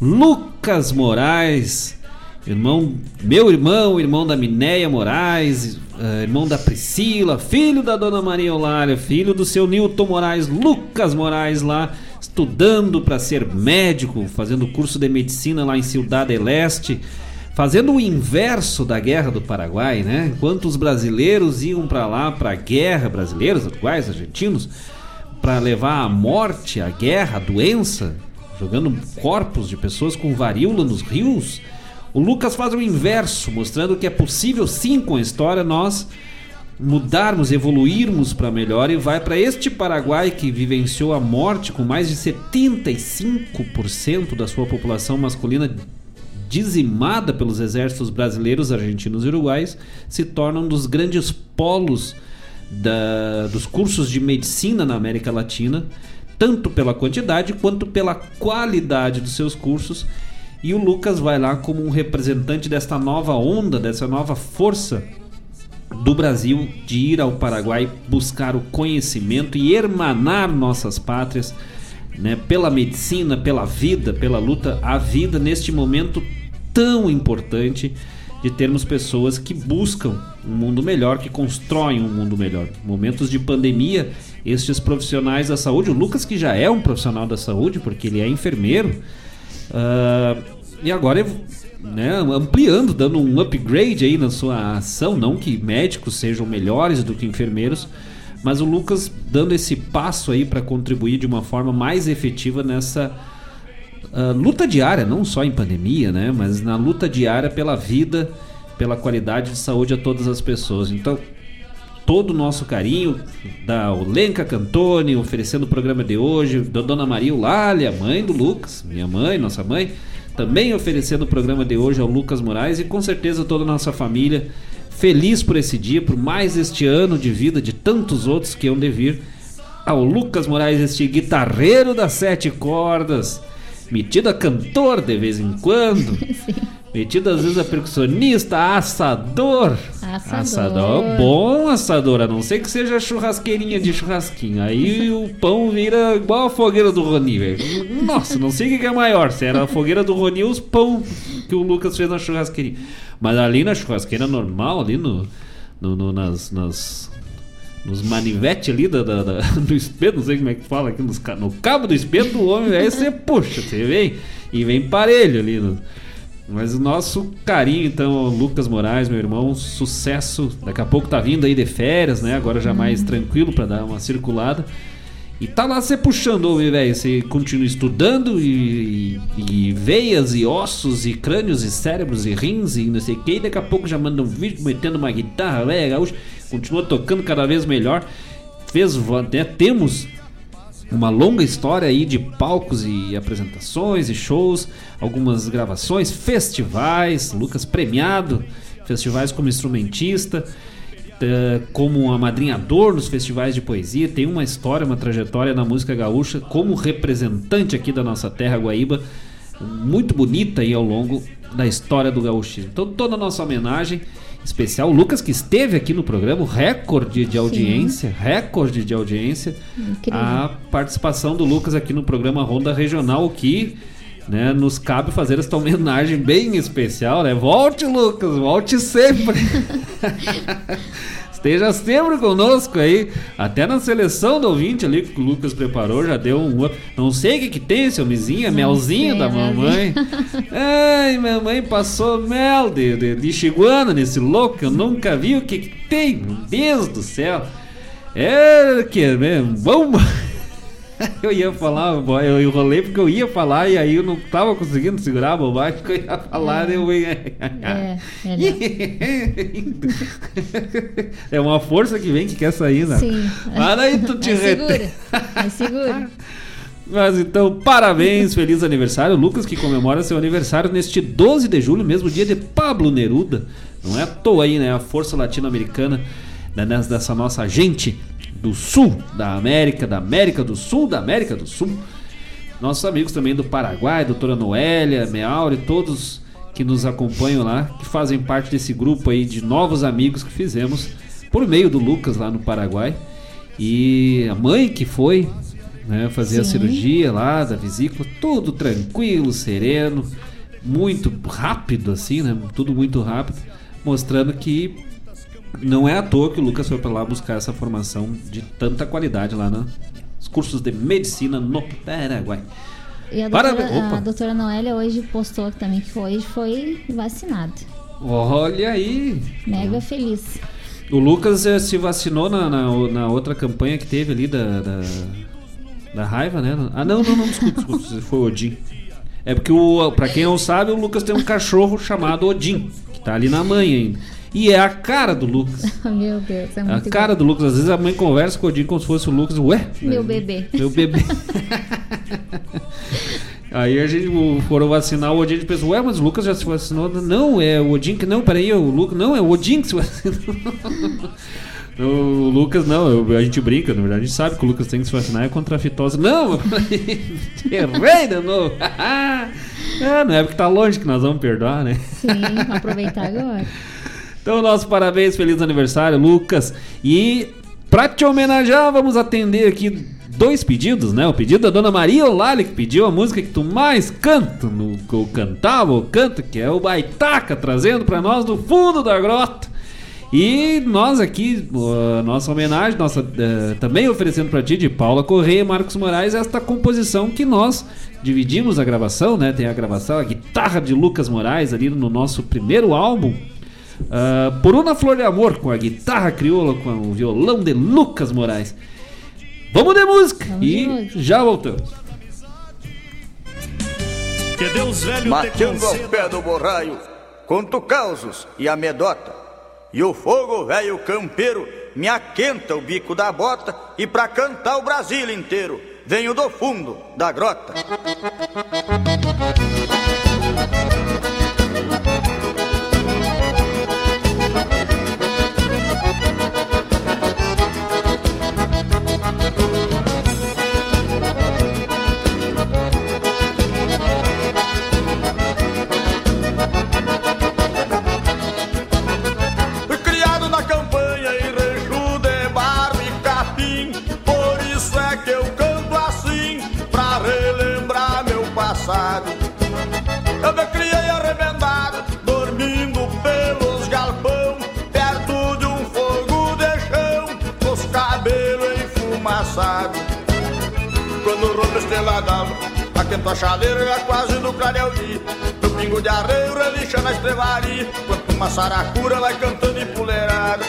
[SPEAKER 1] Lucas Moraes, irmão, meu irmão, irmão da Minéia Moraes, eh, irmão da Priscila, filho da dona Maria Eulália, filho do seu Nilton Moraes, Lucas Moraes lá, estudando para ser médico, fazendo curso de medicina lá em Ciudad del Este, fazendo o inverso da guerra do Paraguai, né? Enquanto os brasileiros iam para lá para a guerra, brasileiros, uruguais, argentinos, para levar a morte, a guerra, a doença, jogando corpos de pessoas com varíola nos rios. O Lucas faz o inverso, mostrando que é possível sim com a história nós mudarmos, evoluirmos para melhor e vai para este Paraguai que vivenciou a morte com mais de 75% da sua população masculina dizimada pelos exércitos brasileiros, argentinos e uruguais, se torna um dos grandes polos da- dos cursos de medicina na América Latina, tanto pela quantidade quanto pela qualidade dos seus cursos. E o Lucas vai lá como um representante desta nova onda, dessa nova força do Brasil de ir ao Paraguai buscar o conhecimento e hermanar nossas pátrias né, pela medicina, pela vida, pela luta à vida neste momento tão importante de termos pessoas que buscam um mundo melhor, que constroem um mundo melhor. Momentos de pandemia, estes profissionais da saúde, o Lucas que já é um profissional da saúde, porque ele é enfermeiro, ah, e agora né, ampliando, dando um upgrade aí na sua ação, não que médicos sejam melhores do que enfermeiros, mas o Lucas dando esse passo aí para contribuir de uma forma mais efetiva nessa ah, luta diária, não só em pandemia, né, mas na luta diária pela vida, pela qualidade de saúde a todas as pessoas. Então, todo o nosso carinho da Olenka Cantoni, oferecendo o programa de hoje, da Dona Maria Eulália, mãe do Lucas, minha mãe, nossa mãe, também oferecendo o programa de hoje ao Lucas Moraes e com certeza toda a nossa família. Feliz por esse dia, por mais este ano de vida de tantos outros que hão de vir. Ao Lucas Moraes, este guitarreiro das sete cordas, metido a cantor de vez em quando, <laughs> metido às vezes a percussionista, assador.
[SPEAKER 2] Assador.
[SPEAKER 1] Bom assador, a não ser que seja churrasqueirinha de churrasquinho. Aí o pão vira igual a fogueira do Roni, velho. Nossa, não sei o que é maior, se era a fogueira do Roni ou os pão que o Lucas fez na churrasqueirinha. Mas ali na churrasqueira normal, ali no, no, no- nas, nas nos manivetes ali da, da- da- <laughs> do espeto, não sei como é que fala aqui, nos no cabo do espeto, o homem aí você puxa, você vem e vem parelho ali. no- Mas o nosso carinho, então, Lucas Moraes, meu irmão, sucesso. Daqui a pouco tá vindo aí de férias, né? Agora já mais tranquilo para dar uma circulada. E tá lá você puxando, velho. Você continua estudando e, e- e veias e ossos e crânios e cérebros e rins e não sei o que. E daqui a pouco já manda um vídeo metendo uma guitarra, velho, gaúcho. Continua tocando cada vez melhor. Fez, né, temos uma longa história aí de palcos e apresentações e shows, algumas gravações, festivais, Lucas premiado, festivais como instrumentista, eh, como amadrinhador nos festivais de poesia, tem uma história, uma trajetória na música gaúcha como representante aqui da nossa terra Guaíba, muito bonita aí ao longo da história do gaúchismo. Então toda a nossa homenagem especial, o Lucas que esteve aqui no programa, recorde de audiência, recorde de audiência,
[SPEAKER 2] Incrível.
[SPEAKER 1] a participação do Lucas aqui no programa Ronda Regional, que né, nos cabe fazer esta homenagem bem especial, né? Volte, Lucas, volte sempre. <laughs> Esteja sempre conosco aí. Até na seleção do ouvinte ali que o Lucas preparou, já deu um. up. Não sei o que, que tem, seu mizinha, melzinho da mamãe. Ai, minha mãe passou mel de, de, de chiguana nesse louco. Eu nunca vi o que, que tem. Meu Deus do céu. É que é mesmo. Vamos. Eu ia falar, eu enrolei porque eu ia falar e aí eu não tava conseguindo segurar a bobagem que eu ia falar. Eu ia...
[SPEAKER 2] É, <laughs>
[SPEAKER 1] É uma força que vem que quer sair, né?
[SPEAKER 2] Sim.
[SPEAKER 1] Mas aí tu <laughs> te retém.
[SPEAKER 2] segura. Mas segura. <laughs>
[SPEAKER 1] Mas então, parabéns, feliz aniversário, Lucas, que comemora seu aniversário neste 12 de julho, mesmo dia de Pablo Neruda. Não é à toa aí, né? A força latino-americana né, dessa nossa gente do sul da América, da América do Sul, da América do Sul. Nossos amigos também do Paraguai, doutora Noélia, Meauri, todos que nos acompanham lá, que fazem parte desse grupo aí de novos amigos que fizemos por meio do Lucas lá no Paraguai. E a mãe que foi né, fazer a
[SPEAKER 2] Sim.
[SPEAKER 1] cirurgia lá da vesícula, tudo tranquilo, sereno, muito rápido assim, né? Tudo muito rápido, mostrando que não é à toa que o Lucas foi para lá buscar essa formação de tanta qualidade lá nos cursos de medicina no Paraguai.
[SPEAKER 2] E a doutora, a doutora Noélia hoje postou também que hoje foi vacinada.
[SPEAKER 1] Olha aí!
[SPEAKER 2] Mega feliz.
[SPEAKER 1] O Lucas eh, se vacinou na, na, na outra campanha que teve ali da, da, da raiva, né? Ah, não, não, não, desculpa, desculpa, <laughs> foi o Odin. É porque, o, pra quem não sabe, o Lucas tem um cachorro chamado Odin, que tá ali na mãe ainda. E é a cara do Lucas. <laughs>
[SPEAKER 2] Meu Deus, é
[SPEAKER 1] A
[SPEAKER 2] muito
[SPEAKER 1] cara do Lucas. Às vezes a mãe conversa com o Odin como se fosse o Lucas. Ué?
[SPEAKER 2] Meu bebê.
[SPEAKER 1] Meu bebê. <laughs> Aí a gente foram vacinar o Odin e pensou, ué, mas o Lucas já se vacinou. Não, é o Odin que não, peraí, o Lucas. Não, é o Odin que se vacinou. <laughs> O Lucas não, eu- a gente brinca, na verdade, a gente sabe que o Lucas tem que se vacinar é contra a fitose. Não! Errei de novo! ah, não é porque tá longe que nós vamos perdoar, né?
[SPEAKER 2] Sim, aproveitar agora.
[SPEAKER 1] Então, nosso parabéns, feliz aniversário, Lucas. E pra te homenagear, vamos atender aqui dois pedidos, né? O pedido da dona Maria Olali, que pediu a música que tu mais canta, no, ou cantava ou canta, que é o Baitaca, trazendo pra nós do fundo da grota. E nós aqui, nossa homenagem, nossa, eh, também oferecendo pra ti, de Paula Correia e Marcos Moraes, esta composição que nós dividimos a gravação, né? Tem a gravação, a guitarra de Lucas Moraes ali no nosso primeiro álbum. Ah, por uma flor de amor, com a guitarra crioula, com o violão de Lucas Moraes. Vamos de música e já voltamos.
[SPEAKER 7] Que Deus velho te
[SPEAKER 16] Mateando ao pé do borraio, conto causos e amedota. E o fogo velho campeiro me aquenta o bico da bota e pra cantar o Brasil inteiro venho do fundo da grota. Passado Eu me criei arrebentado Dormindo pelos galpão Perto de um fogo de chão Com os cabelos enfumaçados Quando o roubo esteladava Aquento a chaleira quase no clareio dia Eu pingo de arreio relincha na estrevaria, enquanto uma saracura vai cantando empoleirada.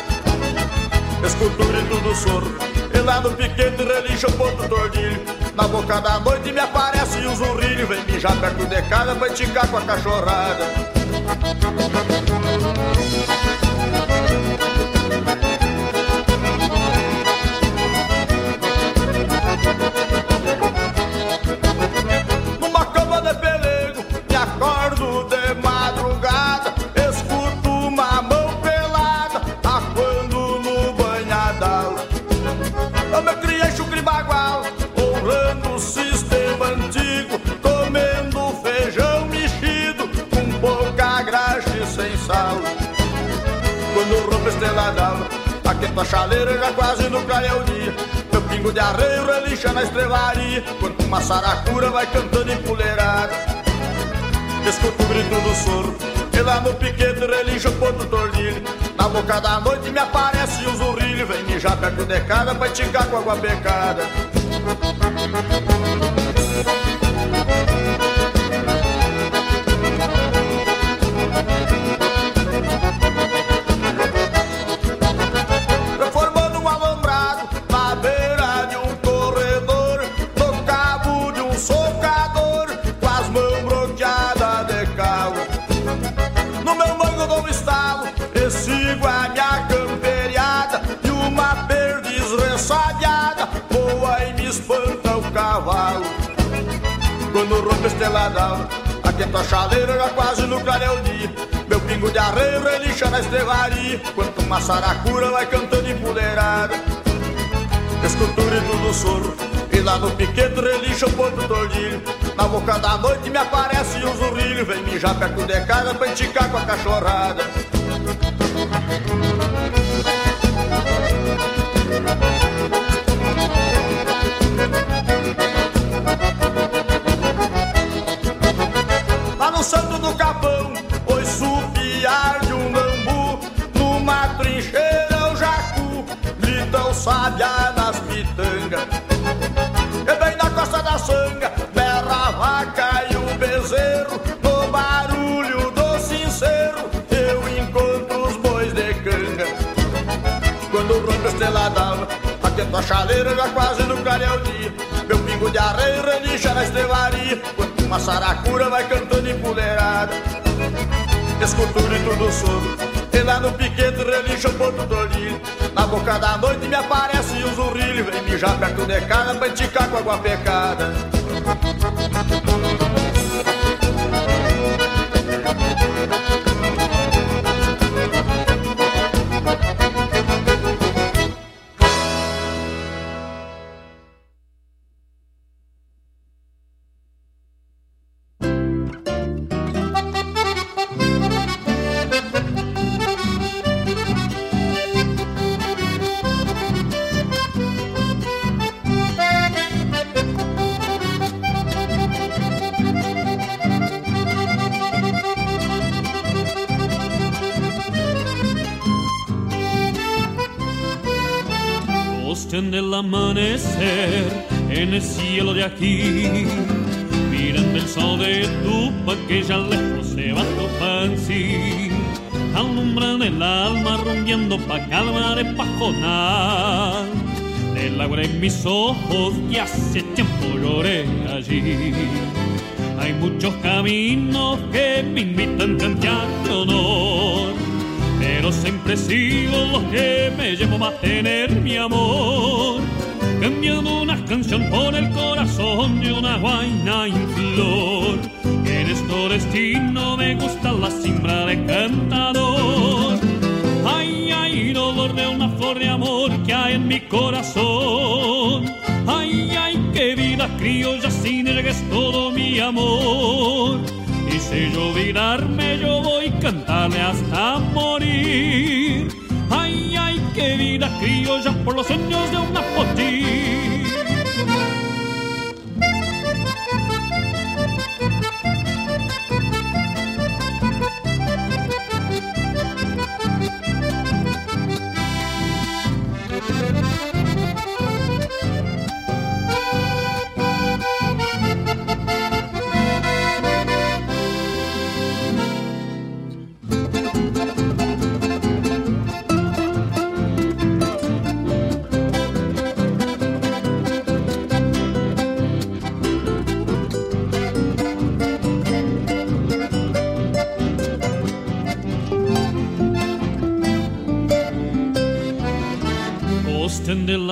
[SPEAKER 16] Escuto o grito do soro, e lá no piquete relincha o ponto tordilho. Na boca da noite me aparece o zurrilho, vem mijar perto de casa pra esticar com a cachorrada. Aquenta a chaleira já quase no clareia o dia. Meu pingo de arreio relincha na estrevaria, quando uma saracura vai cantando empoleirada. Escuto o grito do soro, e lá no piquete relincha o ponto tordilho. Na boca da noite me aparece o zurrilho, vem mijar perto de casa pra esticar com água pecada. Quando rompe esteladão, aquenta a chaleira já quase no clareio dia. Meu pingo de arreio relincha na estrevaria, quanto uma saracura vai cantando empoleirada. Escuto o grito do soro, e lá no piquete relincha o ponto tordilho. Na boca da noite me aparece o zurrilho, vem mijar perto de casa pra enticar com a cachorrada. Atento a chaleira já quase no clareio dia. Meu pingo de arreio relincha na estrevaria, quando uma saracura vai cantando empoleirada. Escuto o grito do soro, e lá no piquete relincha o ponto tordilho. Na boca da noite me aparece o zurrilho, vem mijar perto de casa pra com água pecada.
[SPEAKER 15] Aquí, mirando el sol de tu que ya lejos se va tu fancy, alumbran el alma rumbiendo pa' calma de pajonal, del agua en mis ojos que hace tiempo lloré allí. Hay muchos caminos que me invitan a honor pero siempre sigo los que me llevo a tener mi amor. Cambiando una canción por el corazón una guaina en flor. En este destino me gusta la simbra de cantador. Ay, ay, dolor de una flor de amor que hay en mi corazón. Ay, ay, qué vida criolla sin el que es todo mi amor. Y si yo olvidarme, yo voy a cantarle hasta morir. Ay, ay, qué vida criolla por los sueños de una potir.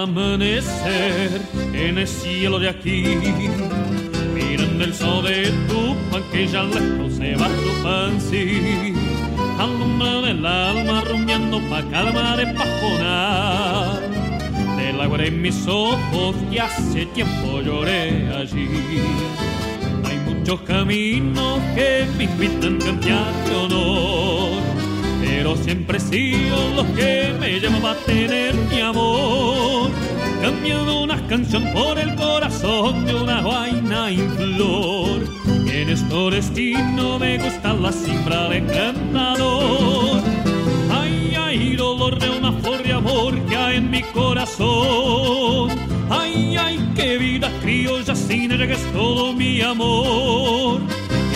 [SPEAKER 15] Amanecer en el cielo de aquí. Mirando el sol de tu pan que ya lejos se va tu pan, sí. Alumbra del alma rumiando pa' calma de pajonar. Del agua de mis ojos que hace tiempo lloré allí. Hay muchos caminos que me invitan a cambiar de honor pero siempre he sido los que me llaman a tener mi amor. Cambiando una canción por el corazón de una vaina en flor. En este destino me gusta la simbra de cantador. Ay, ay, dolor de una flor de amor que hay en mi corazón. Ay, ay, qué vida criolla sin ella que es todo mi amor.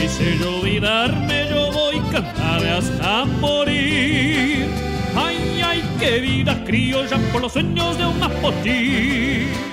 [SPEAKER 15] Quise yo olvidarme, yo voy a cantar hasta morir. Ay, ay, qué vida criolla por los sueños de un apotí.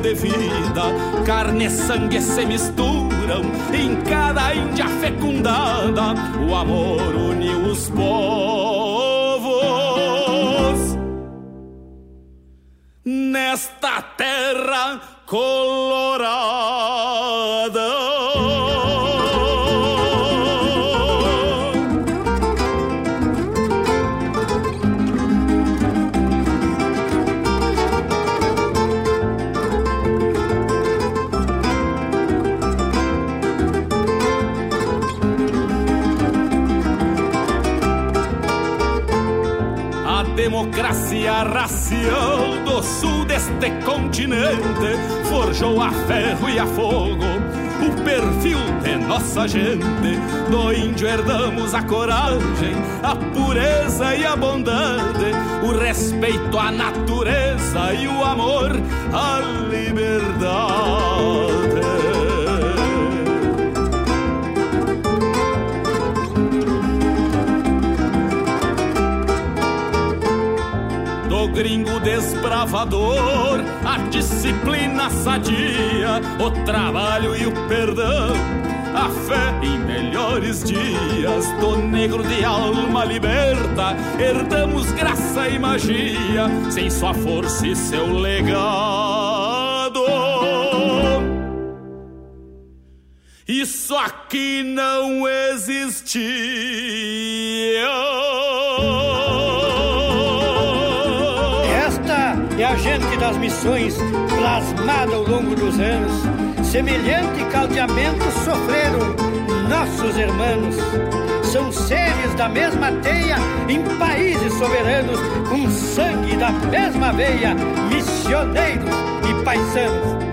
[SPEAKER 3] De vida. Carne e sangue se misturam em cada índia fecundada. O amor uniu os povos continente forjou a ferro e a fogo o perfil de nossa gente. Do índio herdamos a coragem, a pureza e a bondade, o respeito à natureza e o amor à liberdade. gringo desbravador, disciplina sadia, o trabalho e o perdão, a fé em melhores dias, do negro de alma liberta, herdamos graça e magia, sem sua força e seu legado. Isso aqui não existia.
[SPEAKER 17] Missões plasmada ao longo dos anos. Semelhante caldeamento sofreram nossos irmãos. São seres da mesma teia em países soberanos, com sangue da mesma veia, missioneiros e paisanos.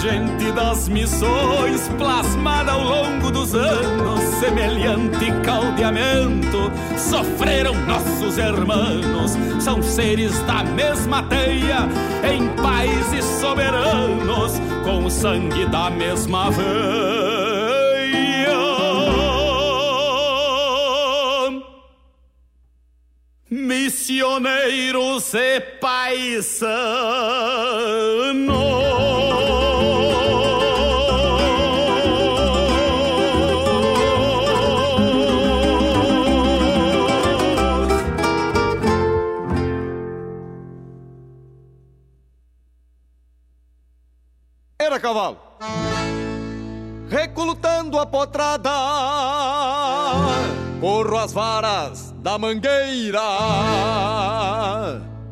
[SPEAKER 3] Gente das missões, plasmada ao longo dos anos, semelhante caldeamento, sofreram nossos irmãos, são seres da mesma teia, em países soberanos, com o sangue da mesma veia. Missioneiros e paisanos.
[SPEAKER 16] Cavalo! Recolutando a potrada, corro as varas da mangueira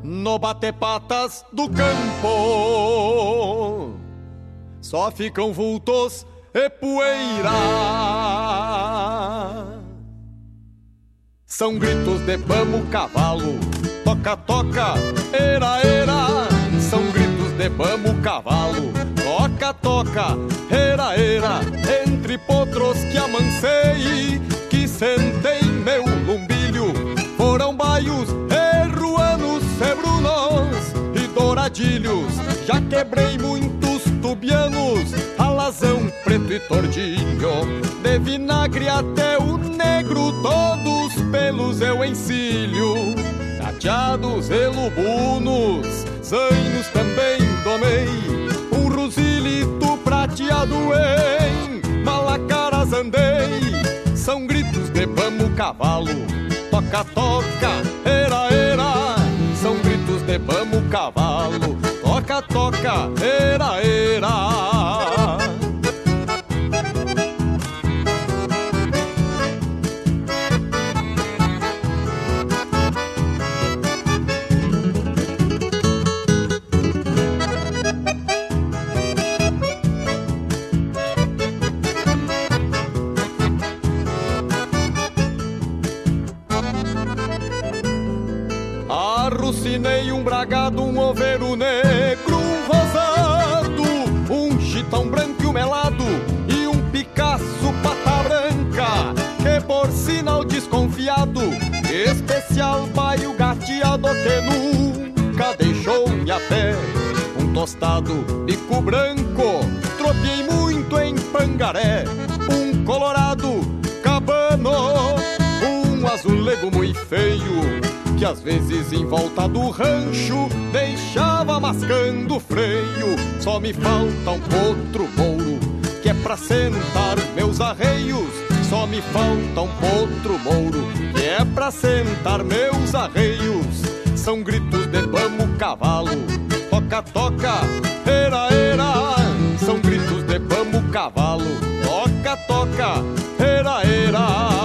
[SPEAKER 16] no bate-patas do campo. Só ficam vultos e poeira. São gritos de bamo cavalo, toca, toca, era, era. São gritos de bamo cavalo, toca, toca, era, era. Entre potros que amancei, que sentei meu lumbilho, foram baios e ruanos, sebrunos e douradilhos. Já quebrei muitos tubianos, alazão, preto e tordilho, de vinagre até o negro, todos pelos eu encilho, cateados e lubunos, zainos também domei, rosilito prateado em malacaras andei, são gritos de bamo cavalo, toca, toca, era, era, são gritos de bamo cavalo, toca, toca, era, era. Arrucinei um bragado, um oveiro negro, um rosado, um chitão branco e um melado e um Picasso pata branca, que por sinal desconfiado, especial baio gateado que nunca deixou-me a pé. Um tostado, bico branco, tropiei muito em Pangaré, um colorado, cabano, um azulego muito feio que às vezes em volta do rancho deixava mascando o freio. Só me falta um potro mouro que é pra sentar meus arreios. Só me falta um potro mouro que é pra sentar meus arreios. São gritos de bamo cavalo, toca, toca, era, era. São gritos de bamo cavalo, toca, toca, era, era.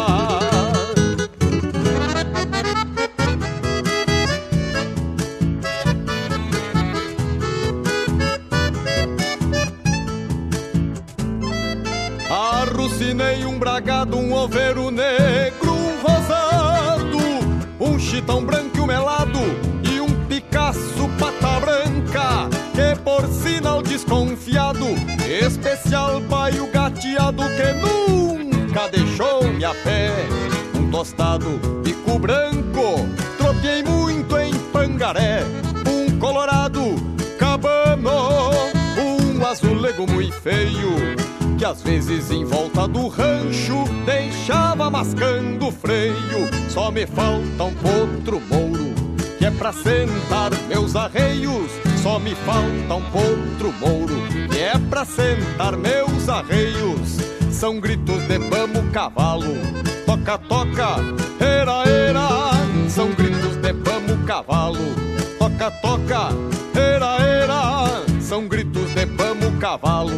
[SPEAKER 16] Gateado que nunca deixou-me a pé. Um tostado, bico branco, tropiei muito em Pangaré, um colorado, cabano, um azulego muito feio que às vezes em volta do rancho deixava mascando o freio. Só me falta um potro mouro, que é pra sentar meus arreios. Só me falta um potro mouro, que é pra sentar meus arreios. São gritos de bamo cavalo, toca, toca, era, era. São gritos de bamo cavalo, toca, toca, era, era. São gritos de bamo cavalo,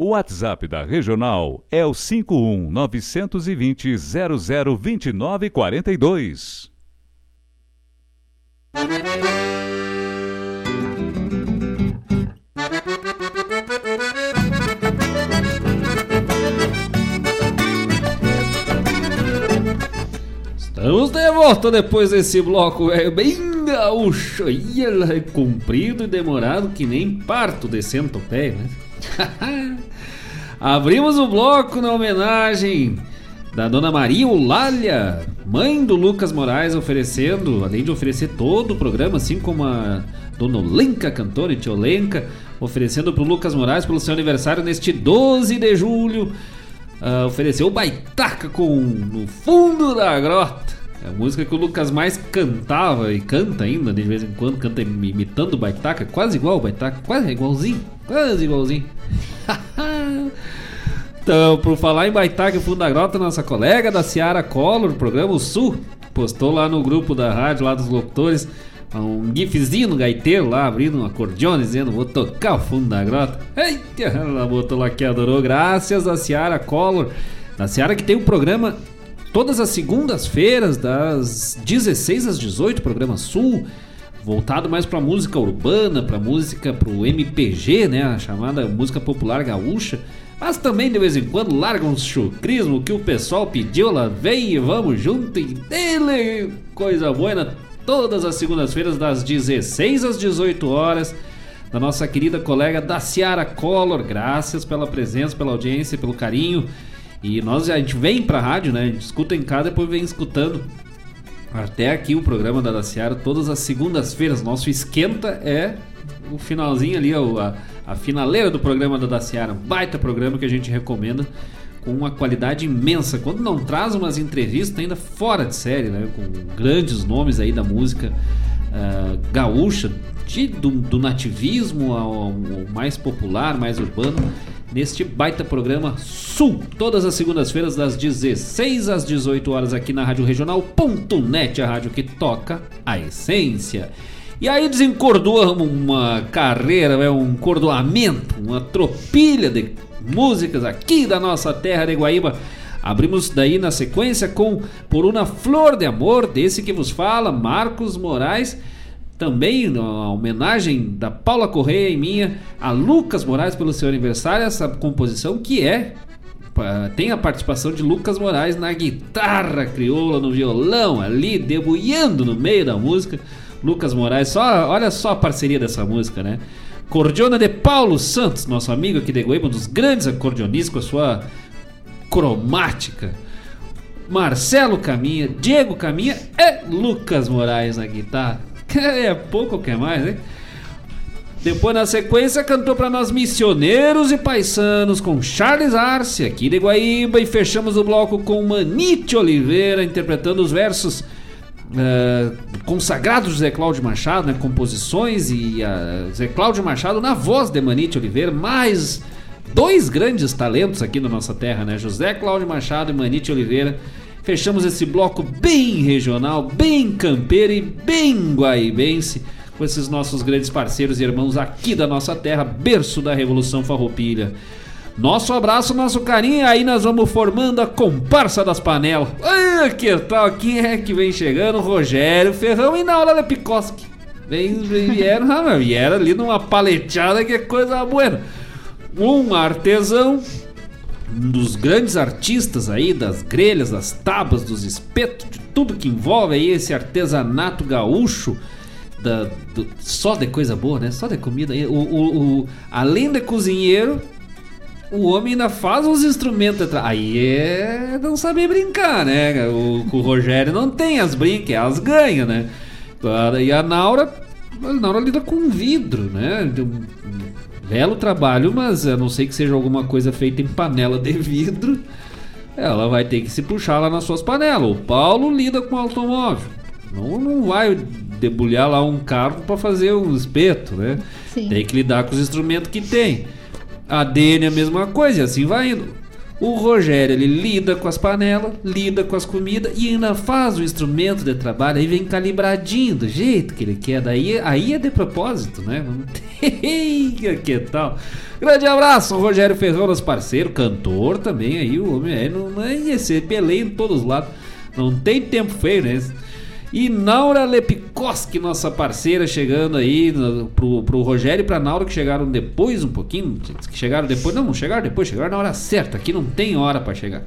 [SPEAKER 8] O WhatsApp da Regional é o 51 920 0029 42.
[SPEAKER 1] Estamos de volta depois desse bloco velho bem gaúcho. E ela é comprido e demorado que nem parto de centopeia, né? <laughs> Abrimos o bloco na homenagem da Dona Maria Eulália, mãe do Lucas Moraes, oferecendo, além de oferecer todo o programa, assim como a Dona Olenka, cantora e tia Olenka, oferecendo para o Lucas Moraes pelo seu aniversário neste 12 de julho. Uh, ofereceu Baitaca com No Fundo da Grota. É a música que o Lucas mais cantava e canta ainda, de vez em quando, canta imitando o Baitaca, quase igual o Baitaca, quase igualzinho, quase igualzinho. <laughs> então, por falar em Baitaca e Fundo da Grota, nossa colega da Ciara Collor, programa O Sul, postou lá no grupo da rádio, lá dos locutores, um gifzinho no gaiteiro lá, abrindo um acordeone, dizendo vou tocar o fundo da grota. Eita, ela botou lá que adorou, graças a Ciara Collor. A Ciara que tem um programa todas as segundas-feiras, das 16 às 18, programa Sul, voltado mais pra música urbana, pra música pro MPG, né? A chamada música popular gaúcha. Mas também de vez em quando larga um chucrismo que o pessoal pediu lá, vem e vamos junto e dele coisa boa todas as segundas-feiras, das 16 às 18 horas, da nossa querida colega da Ciara Collor. Graças pela presença, pela audiência, pelo carinho. E nós a gente vem pra rádio, né? A gente escuta em casa depois vem escutando até aqui o programa da Ciara todas as segundas-feiras. Nosso esquenta é o finalzinho ali, a, a finaleira do programa da Daciara. Baita programa que a gente recomenda com uma qualidade imensa. Quando não traz umas entrevistas ainda fora de série, né? Com grandes nomes aí da música uh, gaúcha, de, do, do, nativismo ao, ao, mais popular, mais urbano, neste baita programa Sul, todas as segundas-feiras das 16 às 18 horas aqui na Rádio Regional.net, a rádio que toca a essência. E aí desencordou uma carreira, é um cordoamento, uma tropilha de músicas aqui da nossa terra de Guaíba. Abrimos daí na sequência com Por uma Flor de Amor, desse que vos fala, Marcos Moraes. Também a homenagem da Paula Correia e minha a Lucas Moraes pelo seu aniversário, essa composição que é tem a participação de Lucas Moraes na guitarra crioula, no violão, ali debulhando no meio da música. Lucas Moraes, só, olha só a parceria dessa música, né? Cordiona de Paulo Santos, nosso amigo aqui de Goiânia, um dos grandes acordeonistas com a sua cromática. Marcelo Caminha, Diego Caminha e Lucas Moraes na guitarra. <laughs> É pouco ou quer mais, hein? Depois, na sequência, cantou para nós Missioneiros e Paisanos com Charles Arce, aqui de Guaíba. E fechamos o bloco com Manite Oliveira interpretando os versos uh, consagrados de Zé Cláudio Machado, né, composições, e uh, Zé Cláudio Machado na voz de Manite Oliveira, mais dois grandes talentos aqui na nossa terra, né, José Cláudio Machado e Manite Oliveira. Fechamos esse bloco bem regional, bem campeiro e bem guaibense com esses nossos grandes parceiros e irmãos aqui da nossa terra, berço da Revolução Farroupilha. Nosso abraço, nosso carinho, aí nós vamos formando a comparsa das panelas. Ah, que tal? Quem é que vem chegando? Rogério Ferrão e Naula Lepikoski. Vem, vieram, ah, vieram ali numa paleteada que é coisa boa. Um artesão, um dos grandes artistas aí das grelhas, das tábuas, dos espetos, de tudo que envolve aí esse artesanato gaúcho. Da, do, só de coisa boa, né? Só de comida. O, o, o, além de cozinheiro, o homem ainda faz os instrumentos. Aí é não saber brincar, né? O, o Rogério não tem as brincas, as ganha, né? E a Naura, a Naura lida com vidro, né? Belo trabalho, mas a não sei que seja alguma coisa feita em panela de vidro. ela vai ter que se puxar lá nas suas panelas. O Paulo lida com automóvel. Não, não vai debulhar lá um carro para fazer um espeto, né?
[SPEAKER 2] Sim.
[SPEAKER 1] Tem que lidar com os instrumentos que tem. A Dene é a mesma coisa, e assim vai indo. O Rogério, ele lida com as panelas, lida com as comidas e ainda faz o instrumento de trabalho, aí vem calibradinho do jeito que ele quer. Daí aí é de propósito, né? <laughs> Que tal. Grande abraço, Rogério Ferrão, nosso parceiro, cantor também aí, o homem é, não, é esse peleia em todos os lados. Não tem tempo feio, né? E Naura Lepikoski, nossa parceira, chegando aí no- pro, pro Rogério e pra Naura, que chegaram depois um pouquinho. Que chegaram depois. Não, não chegaram depois, chegaram na hora certa. Aqui não tem hora pra chegar.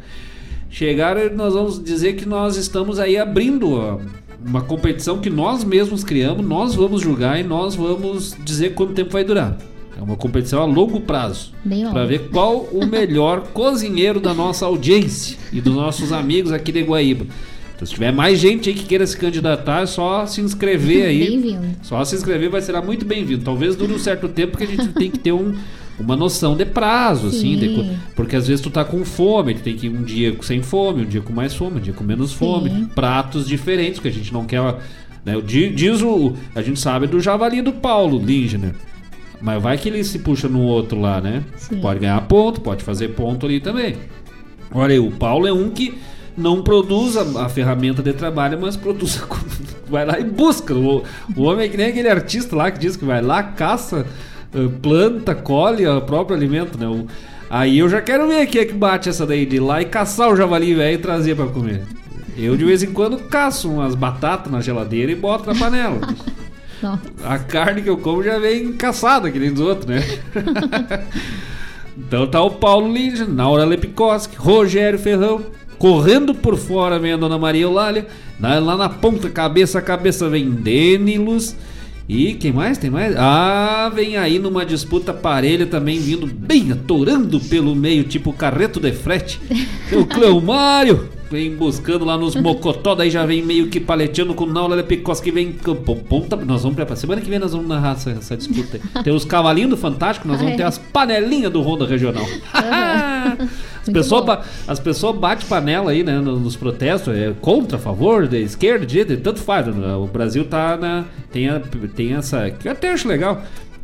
[SPEAKER 1] Chegaram e nós vamos dizer que nós estamos aí abrindo uma competição que nós mesmos criamos, nós vamos julgar e nós vamos dizer quanto tempo vai durar. É uma competição a longo prazo.
[SPEAKER 2] Longo.
[SPEAKER 1] ver qual o melhor <laughs> cozinheiro da nossa audiência e dos nossos amigos aqui de Guaíba. Então, se tiver mais gente aí que queira se candidatar, é só se inscrever aí. <laughs>
[SPEAKER 2] Bem-vindo.
[SPEAKER 1] Só se inscrever vai ser muito bem-vindo. Talvez dure um certo tempo que a gente tem que ter um, uma noção de prazo, assim, de
[SPEAKER 2] Sim.
[SPEAKER 1] porque às vezes tu tá com fome, tu tem que ir um dia sem fome, um dia com mais fome, um dia com menos fome,
[SPEAKER 2] Sim.
[SPEAKER 1] pratos diferentes, que a gente não quer. Né, diz o. A gente sabe do javali do Paulo Lindner. Mas vai que ele se puxa no outro lá, né?
[SPEAKER 2] Sim.
[SPEAKER 1] Pode ganhar ponto, pode fazer ponto ali também. Olha aí, o Paulo é um que não produz a, a ferramenta de trabalho, mas produz. Vai lá e busca. O, o homem é que nem aquele artista lá que diz que vai lá, caça, eh, planta, colhe o próprio alimento, né? O- aí eu já quero ver quem é que bate essa daí, de ir lá e caçar o javali velho e trazer pra comer. Eu de vez em quando caço umas batatas na geladeira e boto na panela. <laughs>
[SPEAKER 2] Nossa.
[SPEAKER 1] A carne que eu como já vem caçada, que nem dos outros, né? <laughs> então tá o Paulo Lindner, Naura Lepikoski, Rogério Ferrão, correndo por fora vem a Dona Maria Eulália, na- lá na ponta, cabeça a cabeça vem Denilos. E quem mais? Tem mais? Ah, vem aí numa disputa parelha também vindo bem atorando pelo meio, tipo carreto de frete. <laughs> O Cleomário, vem buscando lá nos mocotó, daí já vem meio que paleteando com o Naula Lepikoski, que vem ponta. Nós vamos preparar. Semana que vem nós vamos narrar essa, essa disputa aí. Tem os cavalinhos do Fantástico, nós vamos
[SPEAKER 2] é.
[SPEAKER 1] ter as panelinhas do Ronda Regional. <laughs> As pessoas, as pessoas batem panela aí, né, no- nos protestos, é contra, a favor, de esquerda, de direita, tanto faz. né? O Brasil tá na. Tem, a- tem essa. que eu até acho legal,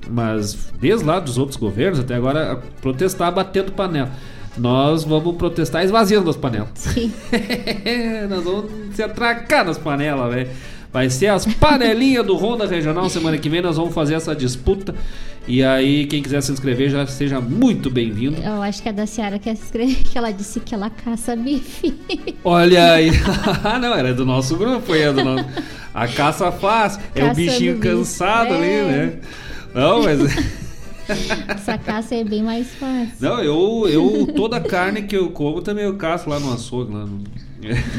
[SPEAKER 1] mas desde lá dos outros governos até agora, protestar batendo panela. Nós vamos protestar esvaziando as panelas.
[SPEAKER 2] Sim. <laughs>
[SPEAKER 1] Nós vamos se atracar nas panelas, velho. Vai ser as panelinhas do Ronda Regional. Semana que vem nós vamos fazer essa disputa. E aí, quem quiser se inscrever, já seja muito bem-vindo.
[SPEAKER 2] Eu acho que a da Ciara quer escrever que ela disse que ela caça bife.
[SPEAKER 1] Olha aí. <laughs> Ah, não, era do nosso grupo, aí, é do nosso. A caça faz. É o bichinho cansado ali,
[SPEAKER 2] É.
[SPEAKER 1] né? Não, mas. <laughs>
[SPEAKER 2] Essa caça é bem mais fácil.
[SPEAKER 1] Não, eu, eu. Toda carne que eu como também eu caço lá no açougue. Lá no...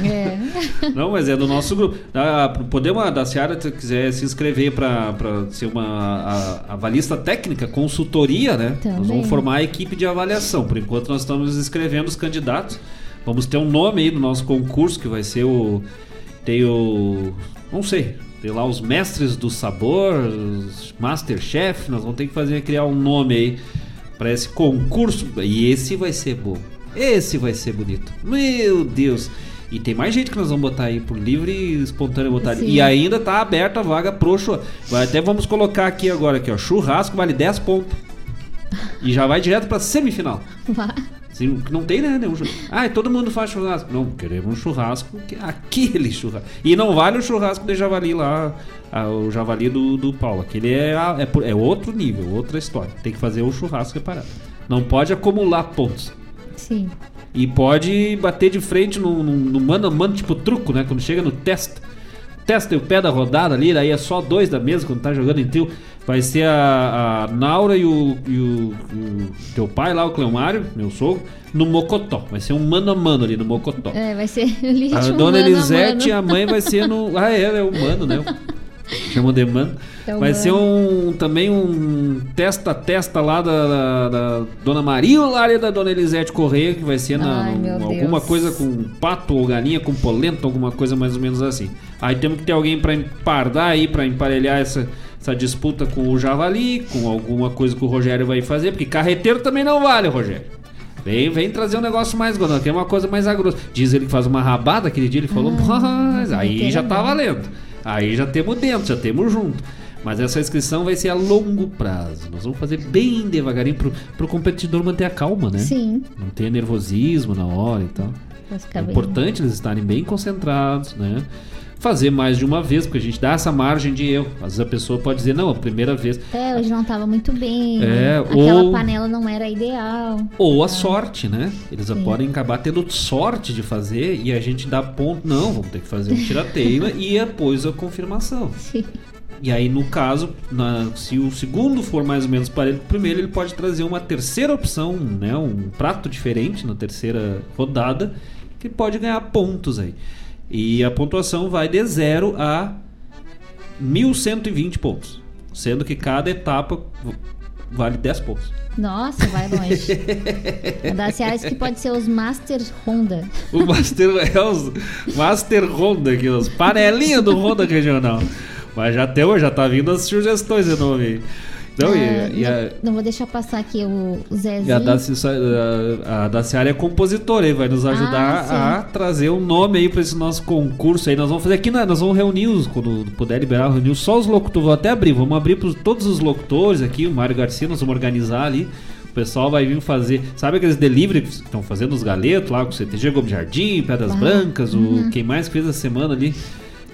[SPEAKER 2] É. <laughs>
[SPEAKER 1] Não, mas é do nosso grupo. Ah, podemos, da Seara, se quiser se inscrever para ser uma a- avalista técnica, consultoria, né?
[SPEAKER 2] Também.
[SPEAKER 1] Nós vamos formar a equipe de avaliação. Por enquanto, nós estamos escrevendo os candidatos. Vamos ter um nome aí no nosso concurso que vai ser o. Tem o. Não sei. Tem lá os mestres do sabor, os Masterchef. Nós vamos ter que fazer criar um nome aí para esse concurso. E esse vai ser bom. Esse vai ser bonito. Meu Deus. E tem mais gente que nós vamos botar aí por livre e espontâneo botar.
[SPEAKER 2] Sim.
[SPEAKER 1] E ainda tá aberta a vaga pro churrasco. Até vamos colocar aqui agora aqui, ó, churrasco vale 10 pontos. E já vai direto pra semifinal. Assim, não tem, né? nenhum churrasco. Ah, todo mundo faz churrasco. Não, queremos um churrasco, que- aquele churrasco. E não vale o churrasco de javali lá, ah, o javali do, do Paulo. Aquele é, é, é outro nível, outra história. Tem que fazer o churrasco separado. Não pode acumular pontos.
[SPEAKER 2] Sim.
[SPEAKER 1] E pode bater de frente no, no, no mano a mano, tipo truco, né? Quando chega no testa. Testa e o pé da rodada ali, daí é só dois da mesa quando tá jogando em trio. Vai ser a, a Naura e o, e o- o teu pai lá, o Cleomário, meu sogro, no Mocotó. Vai ser um mano a mano ali no Mocotó.
[SPEAKER 2] É, vai ser <laughs>
[SPEAKER 1] A dona
[SPEAKER 2] a
[SPEAKER 1] Elisete e a mãe vai ser no. <laughs> Ah, é, é o mano, né? <laughs> Chamam de mano.
[SPEAKER 2] É o
[SPEAKER 1] vai
[SPEAKER 2] mano.
[SPEAKER 1] ser um também um testa a testa lá da, da, da dona Maria Lária e da dona Elisete Correia, que vai ser na,
[SPEAKER 2] Ai,
[SPEAKER 1] no- alguma
[SPEAKER 2] Deus.
[SPEAKER 1] coisa com pato ou galinha, com polenta, alguma coisa mais ou menos assim. Aí temos que ter alguém pra empardar aí, pra emparelhar essa, essa disputa com o Javali, com alguma coisa que o Rogério vai fazer, porque carreteiro também não vale, Rogério. Vem, vem trazer um negócio mais que é uma coisa mais grossa. Diz ele que faz uma rabada aquele dia, ele falou, mas aí já tá valendo. Aí já temos dentro, já temos junto. Mas essa inscrição vai ser a longo prazo. Nós vamos fazer bem devagarinho pro, pro competidor manter a calma, né?
[SPEAKER 2] Sim.
[SPEAKER 1] Não ter nervosismo na hora e tal. É importante eles estarem bem concentrados, né? Fazer mais de uma vez, porque a gente dá essa margem de erro. Às vezes a pessoa pode dizer, não, a primeira vez.
[SPEAKER 2] É, hoje não tava muito bem.
[SPEAKER 1] É,
[SPEAKER 2] Aquela
[SPEAKER 1] ou-
[SPEAKER 2] panela não era ideal.
[SPEAKER 1] Ou a sorte, né? Eles
[SPEAKER 2] Sim.
[SPEAKER 1] podem acabar tendo sorte de fazer e a gente dá ponto. Não, vamos ter que fazer um tirateima <laughs> e depois a confirmação.
[SPEAKER 2] Sim.
[SPEAKER 1] E aí, no caso, na- se o segundo for mais ou menos parelho com o primeiro, ele pode trazer uma terceira opção, né? Um prato diferente na terceira rodada, que pode ganhar pontos aí. E a pontuação vai de 0 a 1120 pontos. Sendo que cada etapa vale 10 pontos.
[SPEAKER 2] Nossa, vai longe. a da Seara que pode ser os Master Honda.
[SPEAKER 1] O Master, é os Master Honda aqui, os panelinhas do Honda Regional. Mas já até já tá vindo as sugestões de novo aí. Então,
[SPEAKER 2] Ah,
[SPEAKER 1] e, e a,
[SPEAKER 2] não, não vou deixar passar aqui o Zezinho.
[SPEAKER 1] a Daci, a, a Daciara é compositora e vai nos ajudar
[SPEAKER 2] Ah,
[SPEAKER 1] a trazer um nome aí pra esse nosso concurso aí. Nós vamos fazer aqui, né, nós vamos reunir os, quando puder liberar, reunir só os locutores. Vou até abrir, vamos abrir para todos os locutores aqui, o Mário Garcia, nós vamos organizar ali. O pessoal vai vir fazer. Sabe aqueles delivery que estão fazendo os galetos lá com o CTG Gomes Jardim, Pedras
[SPEAKER 2] Ah,
[SPEAKER 1] Brancas,
[SPEAKER 2] uhum.
[SPEAKER 1] o quem mais fez a semana ali?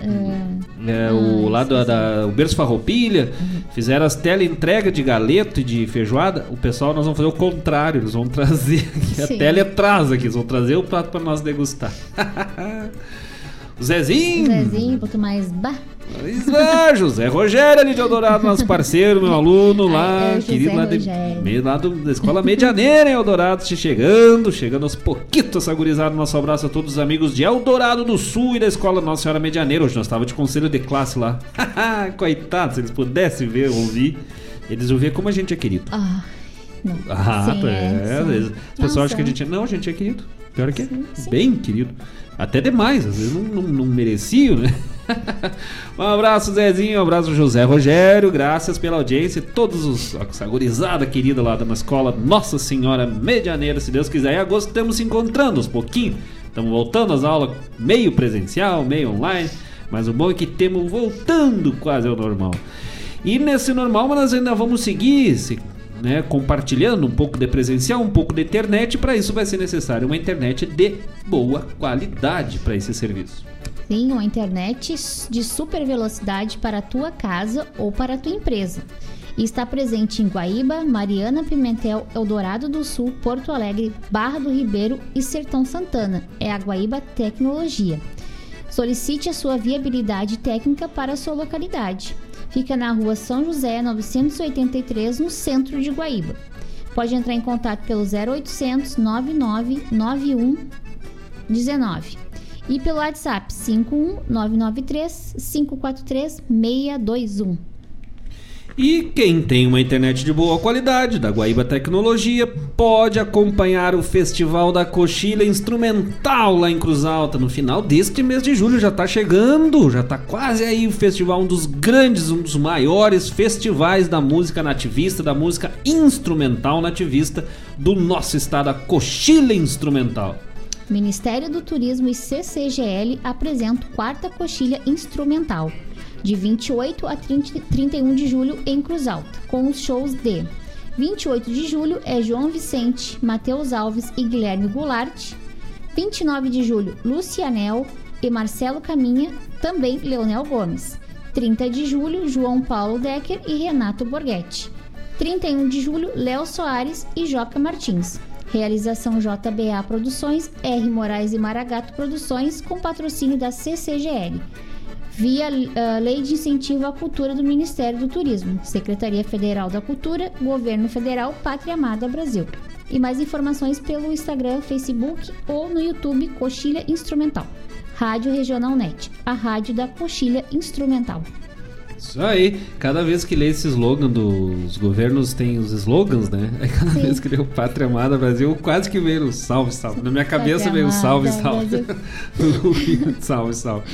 [SPEAKER 2] É,
[SPEAKER 1] É, o lá da, da- o Berço Farroupilha fizeram as teleentrega de galeto e de feijoada. O pessoal nós vamos fazer o contrário, eles vão <laughs> trazer aqui, a tele atrás aqui, eles vão trazer o prato para nós degustar. <laughs> o Zezinho,
[SPEAKER 2] Zezinho, um pouco mais. Bah.
[SPEAKER 1] ah, José Rogério ali de Eldorado, nosso parceiro, meu aluno lá,
[SPEAKER 2] é,
[SPEAKER 1] querido lá, de,
[SPEAKER 2] Rogério.
[SPEAKER 1] me- lá do- da Escola Medianeira em Eldorado, te chegando, chegando aos pouquitos essa gurizada. Nosso abraço a todos os amigos de Eldorado do Sul e da Escola Nossa Senhora Medianeira. Hoje nós estávamos de conselho de classe lá. <laughs> Coitado, se eles pudessem ver, ouvir, eles iam ver como a gente é querido.
[SPEAKER 2] Ah, não.
[SPEAKER 1] Ah,
[SPEAKER 2] Sim,
[SPEAKER 1] é, vezes. As
[SPEAKER 2] Não,
[SPEAKER 1] pessoas acham que a gente é. Não, a gente é querido. Pior que é. Bem querido. Até demais, às vezes não, não, não né? <laughs> um abraço, Zezinho. Um abraço, José Rogério. Graças pela audiência. Todos os. Essa querida lá da escola Nossa Senhora Medianeira. Se Deus quiser, em agosto estamos se encontrando aos pouquinhos. Estamos voltando às aulas meio presencial, meio online. Mas o bom é que temos voltando quase ao normal. E nesse normal, mas nós ainda vamos seguir se, né, compartilhando um pouco de presencial, um pouco de internet. Para isso vai ser necessário uma internet de boa qualidade para esse serviço.
[SPEAKER 2] Sim, uma internet de super velocidade para a tua casa ou para a tua empresa. E está presente em Guaíba, Mariana Pimentel, Eldorado do Sul, Porto Alegre, Barra do Ribeiro e Sertão Santana. É a Guaíba Tecnologia. Solicite a sua viabilidade técnica para a sua localidade. Fica na rua São José 983, no centro de Guaíba. Pode entrar em contato pelo 0800 9991 19 e pelo WhatsApp 51993 543 621.
[SPEAKER 1] E quem tem uma internet de boa qualidade, da Guaíba Tecnologia, pode acompanhar o Festival da Coxilha Instrumental lá em Cruz Alta. No final deste mês de julho já tá chegando, já tá quase aí o festival, um dos grandes, um dos maiores festivais da música nativista, da música instrumental nativista do nosso estado, a Coxilha Instrumental.
[SPEAKER 2] Ministério do Turismo e CCGL apresentam quarta coxilha instrumental, de 28 a 30 31 de julho em Cruz Alta, com os shows de 28 de julho é João Vicente, Matheus Alves e Guilherme Goulart. 29 de julho, Lucianel e Marcelo Caminha, também Leonel Gomes. 30 de julho, João Paulo Decker e Renato Borghetti. 31 de julho, Léo Soares e Joca Martins. Realização JBA Produções, R. Moraes e Maragato Produções, com patrocínio da CCGL. Via ah, Lei de Incentivo à Cultura do Ministério do Turismo, Secretaria Federal da Cultura, Governo Federal, Pátria Amada Brasil. E mais informações pelo Instagram, Facebook ou no YouTube Coxilha Instrumental. Rádio Regional Net, a rádio da Coxilha Instrumental.
[SPEAKER 1] Isso aí, cada vez que lê esse slogan dos governos, tem os slogans, né? Aí <laughs> cada
[SPEAKER 2] Sim.
[SPEAKER 1] vez que lê o Pátria Amada Brasil, quase que veio o salve, salve. Na minha cabeça
[SPEAKER 2] Pátria
[SPEAKER 1] veio o salve, <laughs> salve. Salve, salve.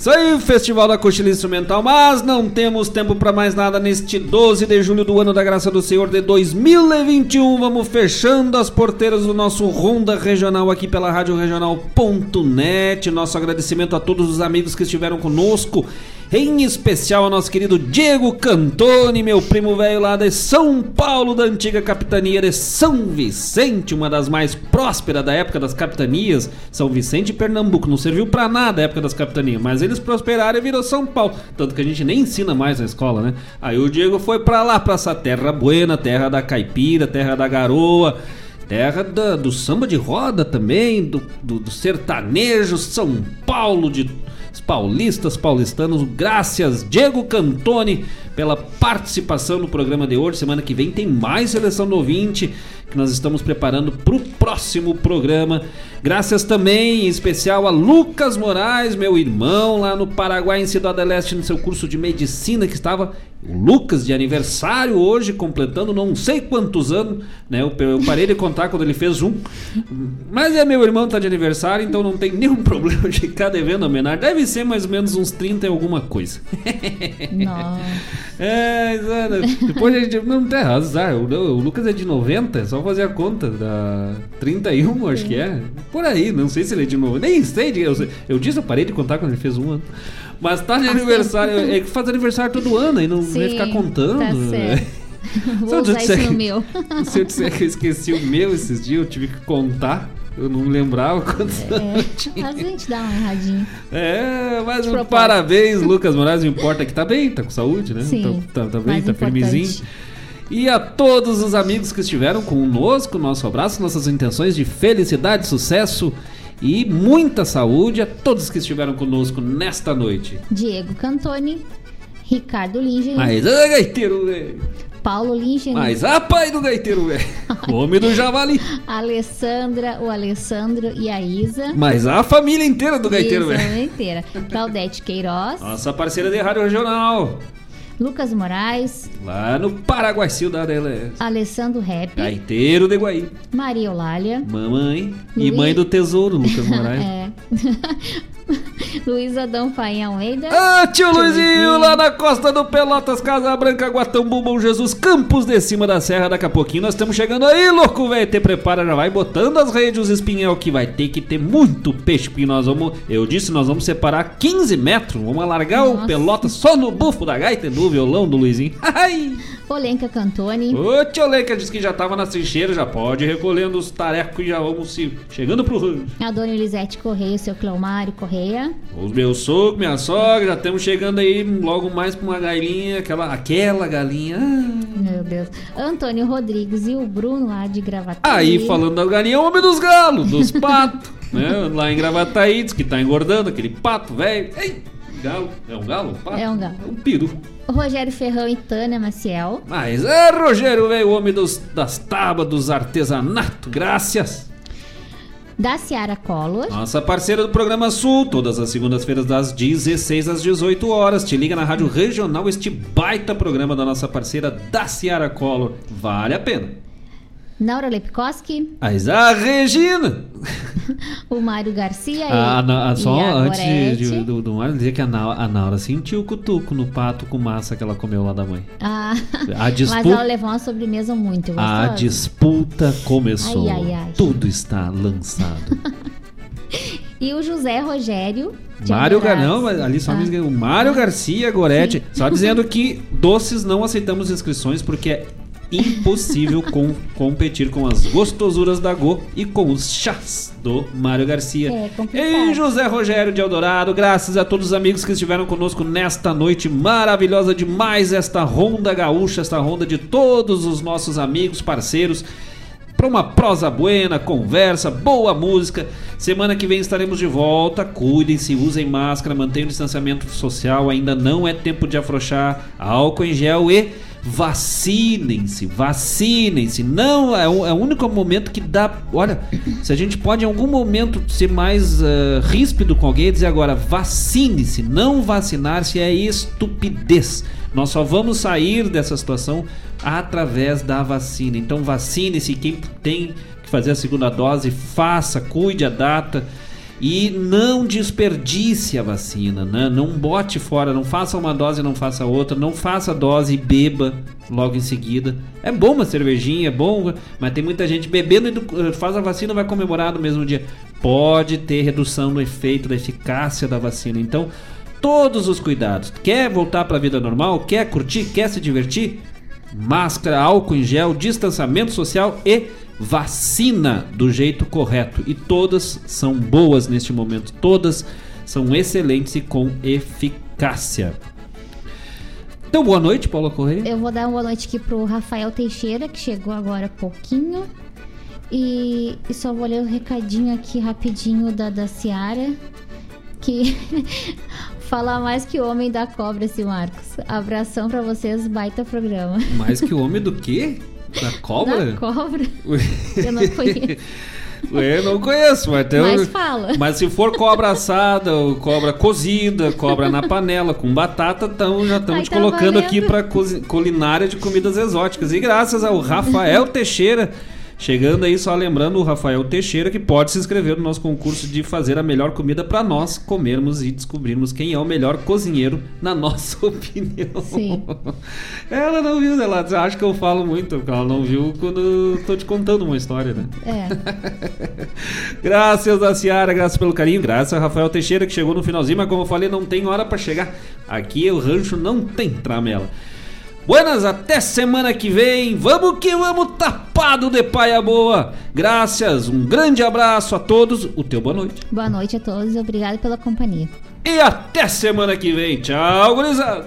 [SPEAKER 1] Isso aí, Festival da Coxilha Instrumental, mas não temos tempo para mais nada neste 12 de julho do ano da graça do Senhor de 2021. Vamos fechando as porteiras do nosso Ronda Regional aqui pela Rádio Regional.net. Nosso agradecimento a todos os amigos que estiveram conosco. Em especial ao nosso querido Diego Cantoni, meu primo velho lá de São Paulo, da antiga capitania de São Vicente, uma das mais prósperas da época das capitanias. São Vicente e Pernambuco. Não serviu pra nada a época das capitanias, mas eles prosperaram e virou São Paulo. Tanto que a gente nem ensina mais na escola, né? Aí o Diego foi pra lá, pra essa terra buena, terra da caipira, terra da garoa. Terra da- do samba de roda também, do, do, do sertanejo, São Paulo, de paulistas, paulistanos. Graças, Diego Cantoni, pela participação no programa de hoje. Semana que vem tem mais seleção do ouvinte que nós estamos preparando para o próximo programa. Graças também, em especial, a Lucas Moraes, meu irmão, lá no Paraguai, em Cidade Leste, no seu curso de medicina, que estava o Lucas de aniversário hoje, completando não sei quantos anos, né? Eu, eu parei de contar quando ele fez um. Mas é meu irmão, tá de aniversário, então não tem nenhum <laughs> problema de ficar devendo homenagem. Deve ser mais ou menos uns 30 e alguma coisa.
[SPEAKER 2] Nossa. <laughs>
[SPEAKER 1] É. Depois a gente. Não tem azar. O, o Lucas é de 90, é só fazer a conta. Da 31, acho que é. Por aí, não sei se ele é de novo. Nem sei. Eu, eu disse, eu parei de contar quando ele fez um ano. Mas tá de aniversário. É que faz aniversário todo ano e não vai
[SPEAKER 2] Sim,
[SPEAKER 1] ficar contando.
[SPEAKER 2] tá certo. <laughs>
[SPEAKER 1] Se
[SPEAKER 2] Vou
[SPEAKER 1] eu
[SPEAKER 2] usar isso
[SPEAKER 1] disser-
[SPEAKER 2] no meu.
[SPEAKER 1] Se eu disser que eu esqueci o meu esses dias, eu tive que contar. Eu não lembrava quantos anos eu tinha.
[SPEAKER 2] Às vezes a gente dá uma erradinha.
[SPEAKER 1] É, mas um parabéns, Lucas Moraes. Não importa que tá bem, tá com saúde, né?
[SPEAKER 2] Sim,
[SPEAKER 1] Tá, tá, tá bem, tá
[SPEAKER 2] importante.
[SPEAKER 1] firmezinho. E a todos os amigos que estiveram conosco, nosso abraço, nossas intenções de felicidade, sucesso e muita saúde a todos que estiveram conosco nesta noite.
[SPEAKER 2] Diego Cantoni, Ricardo Lingen,
[SPEAKER 1] Mas, ah, gaiteiro, velho.
[SPEAKER 2] Paulo Lingen,
[SPEAKER 1] Mas, ah, pai do gaiteiro, velho. Homem do javali. <laughs>
[SPEAKER 2] Alessandra, o Alessandro e a Isa.
[SPEAKER 1] Mas a família inteira do gaiteiro,
[SPEAKER 2] Isa, a
[SPEAKER 1] velho.
[SPEAKER 2] família inteira. Claudete Queiroz,
[SPEAKER 1] Nossa parceira de rádio regional.
[SPEAKER 2] Lucas Moraes,
[SPEAKER 1] Lá no Paraguai, da LS.
[SPEAKER 2] Alessandro Rep,
[SPEAKER 1] Gaiteiro de Guaí.
[SPEAKER 2] Maria Eulália,
[SPEAKER 1] Mamãe e
[SPEAKER 2] Luiz-
[SPEAKER 1] mãe do tesouro, Lucas <laughs> Moraes.
[SPEAKER 2] é. <laughs> Luiz Adão Fainha Almeida.
[SPEAKER 1] Ah, tio Luizinho, lá na costa do Pelotas, Casa Branca, Guatambu, Bom Jesus, Campos de cima da serra. Daqui a pouquinho nós estamos chegando aí, louco, velho. Te prepara, já vai botando as redes, os espinhel, que vai ter que ter muito peixe, porque nós vamos, eu disse, nós vamos separar 15 metros. Vamos alargar o
[SPEAKER 2] Nossa.
[SPEAKER 1] Pelotas só no bufo da gaita e do violão do Luizinho. <laughs> Ai!
[SPEAKER 2] Polenca Cantoni,
[SPEAKER 1] Ô, tio Leica disse que já tava na trincheira, já pode ir recolhendo os tarecos e já vamos se chegando pro rancho.
[SPEAKER 2] a dona Elisete Correia, o seu Cleomário Correia,
[SPEAKER 1] Os meus sogros, minha sogra, estamos chegando aí logo mais pra uma galinha, aquela, aquela galinha. Ah.
[SPEAKER 2] meu Deus, Antônio Rodrigues e o Bruno lá de Gravataí.
[SPEAKER 1] Aí, falando das galinhas, homem dos galos, dos patos, <laughs> né? Lá em Gravataí, diz que tá engordando aquele pato, velho. Ei, galo, é um galo? Pato?
[SPEAKER 2] É um galo.
[SPEAKER 1] É um peru.
[SPEAKER 2] Rogério Ferrão e Tânia Maciel,
[SPEAKER 1] Mas é, Rogério, velho, o homem dos, das tábuas, dos artesanatos, graças.
[SPEAKER 2] Da Ciara Collor,
[SPEAKER 1] Nossa parceira do programa Sul, todas as segundas-feiras das 16 às 18 horas. Te liga na Rádio Regional este baita programa da nossa parceira da Ciara Collor. Vale a pena.
[SPEAKER 2] Naura Lepkoski,
[SPEAKER 1] Mas a Regina! <laughs>
[SPEAKER 2] o Mário Garcia e,
[SPEAKER 1] A, a,
[SPEAKER 2] e
[SPEAKER 1] só
[SPEAKER 2] a
[SPEAKER 1] antes de- do, do Mário dizer que a, Nau- a Naura sentiu o cutuco no pato com massa que ela comeu lá da mãe.
[SPEAKER 2] Ah,
[SPEAKER 1] A disputa- <laughs>
[SPEAKER 2] Mas ela levou uma sobremesa muito
[SPEAKER 1] A
[SPEAKER 2] gostosa.
[SPEAKER 1] disputa começou.
[SPEAKER 2] Ai, ai, ai.
[SPEAKER 1] Tudo está lançado. <laughs>
[SPEAKER 2] E o José Rogério.
[SPEAKER 1] Mário
[SPEAKER 2] Alvorada.
[SPEAKER 1] Gar... não, mas ali só
[SPEAKER 2] Ah.
[SPEAKER 1] me o Mário Garcia Goretti. Só dizendo que doces não aceitamos inscrições porque é impossível com- competir com as gostosuras da Go e com os chás do Mário Garcia.
[SPEAKER 2] É complicado.
[SPEAKER 1] E José Rogério de Eldorado, graças a todos os amigos que estiveram conosco nesta noite maravilhosa demais, esta ronda gaúcha, esta ronda de todos os nossos amigos, parceiros para uma prosa buena, conversa, boa música. Semana que vem estaremos de volta. Cuidem-se, usem máscara, mantenham o distanciamento social. Ainda não é tempo de afrouxar. Álcool em gel e vacinem-se, vacinem-se. Não é o, é o único momento que dá. Olha, se a gente pode em algum momento ser mais ah, ríspido com alguém dizer agora, vacine-se. Não vacinar-se é estupidez. Nós só vamos sair dessa situação através da vacina. Então vacine-se, quem tem que fazer a segunda dose, faça, cuide a data. E não desperdice a vacina, né? não bote fora, não faça uma dose e não faça outra, não faça dose e beba logo em seguida. É bom uma cervejinha, é bom, mas tem muita gente bebendo e faz a vacina vai comemorar no mesmo dia. Pode ter redução no efeito da eficácia da vacina. Então, todos os cuidados. Quer voltar para a vida normal? Quer curtir? Quer se divertir? Máscara, álcool em gel, distanciamento social e vacina do jeito correto. E todas são boas neste momento, todas são excelentes e com eficácia. Então, boa noite, Paula Correia.
[SPEAKER 2] Eu vou dar uma boa noite aqui pro Rafael Teixeira, que chegou agora há pouquinho. E, e só vou ler o um recadinho aqui rapidinho da, da Ciara. Que <laughs> fala mais que o homem da cobra, esse Marcos. Abração pra vocês, baita programa.
[SPEAKER 1] Mais que o homem do quê? Da <laughs> cobra?
[SPEAKER 2] Da cobra. Eu não conheço. <laughs>
[SPEAKER 1] Eu não conheço, mas tem
[SPEAKER 2] Mas fala.
[SPEAKER 1] Mas se for cobra assada, cobra cozida, cobra na panela com batata, então já estamos
[SPEAKER 2] tá
[SPEAKER 1] colocando
[SPEAKER 2] valendo.
[SPEAKER 1] aqui para culinária de comidas exóticas. E graças ao Rafael Teixeira Chegando aí, só lembrando o Rafael Teixeira que pode se inscrever no nosso concurso de fazer a melhor comida para nós comermos e descobrirmos quem é o melhor cozinheiro, na nossa <laughs> opinião.
[SPEAKER 2] Sim.
[SPEAKER 1] Ela não viu, ela acha que eu falo muito, porque ela não viu quando tô te contando uma história, né?
[SPEAKER 2] É. <laughs>
[SPEAKER 1] Graças a Ciara, graças pelo carinho, graças a Rafael Teixeira que chegou no finalzinho, mas como eu falei, não tem hora para chegar. Aqui o rancho não tem tramela. Buenas, até semana que vem. Vamos que vamos tapado de paia boa. Graças, um grande abraço a todos. O teu boa noite.
[SPEAKER 2] Boa noite a todos, obrigado pela companhia.
[SPEAKER 1] E até semana que vem. Tchau, gurizada.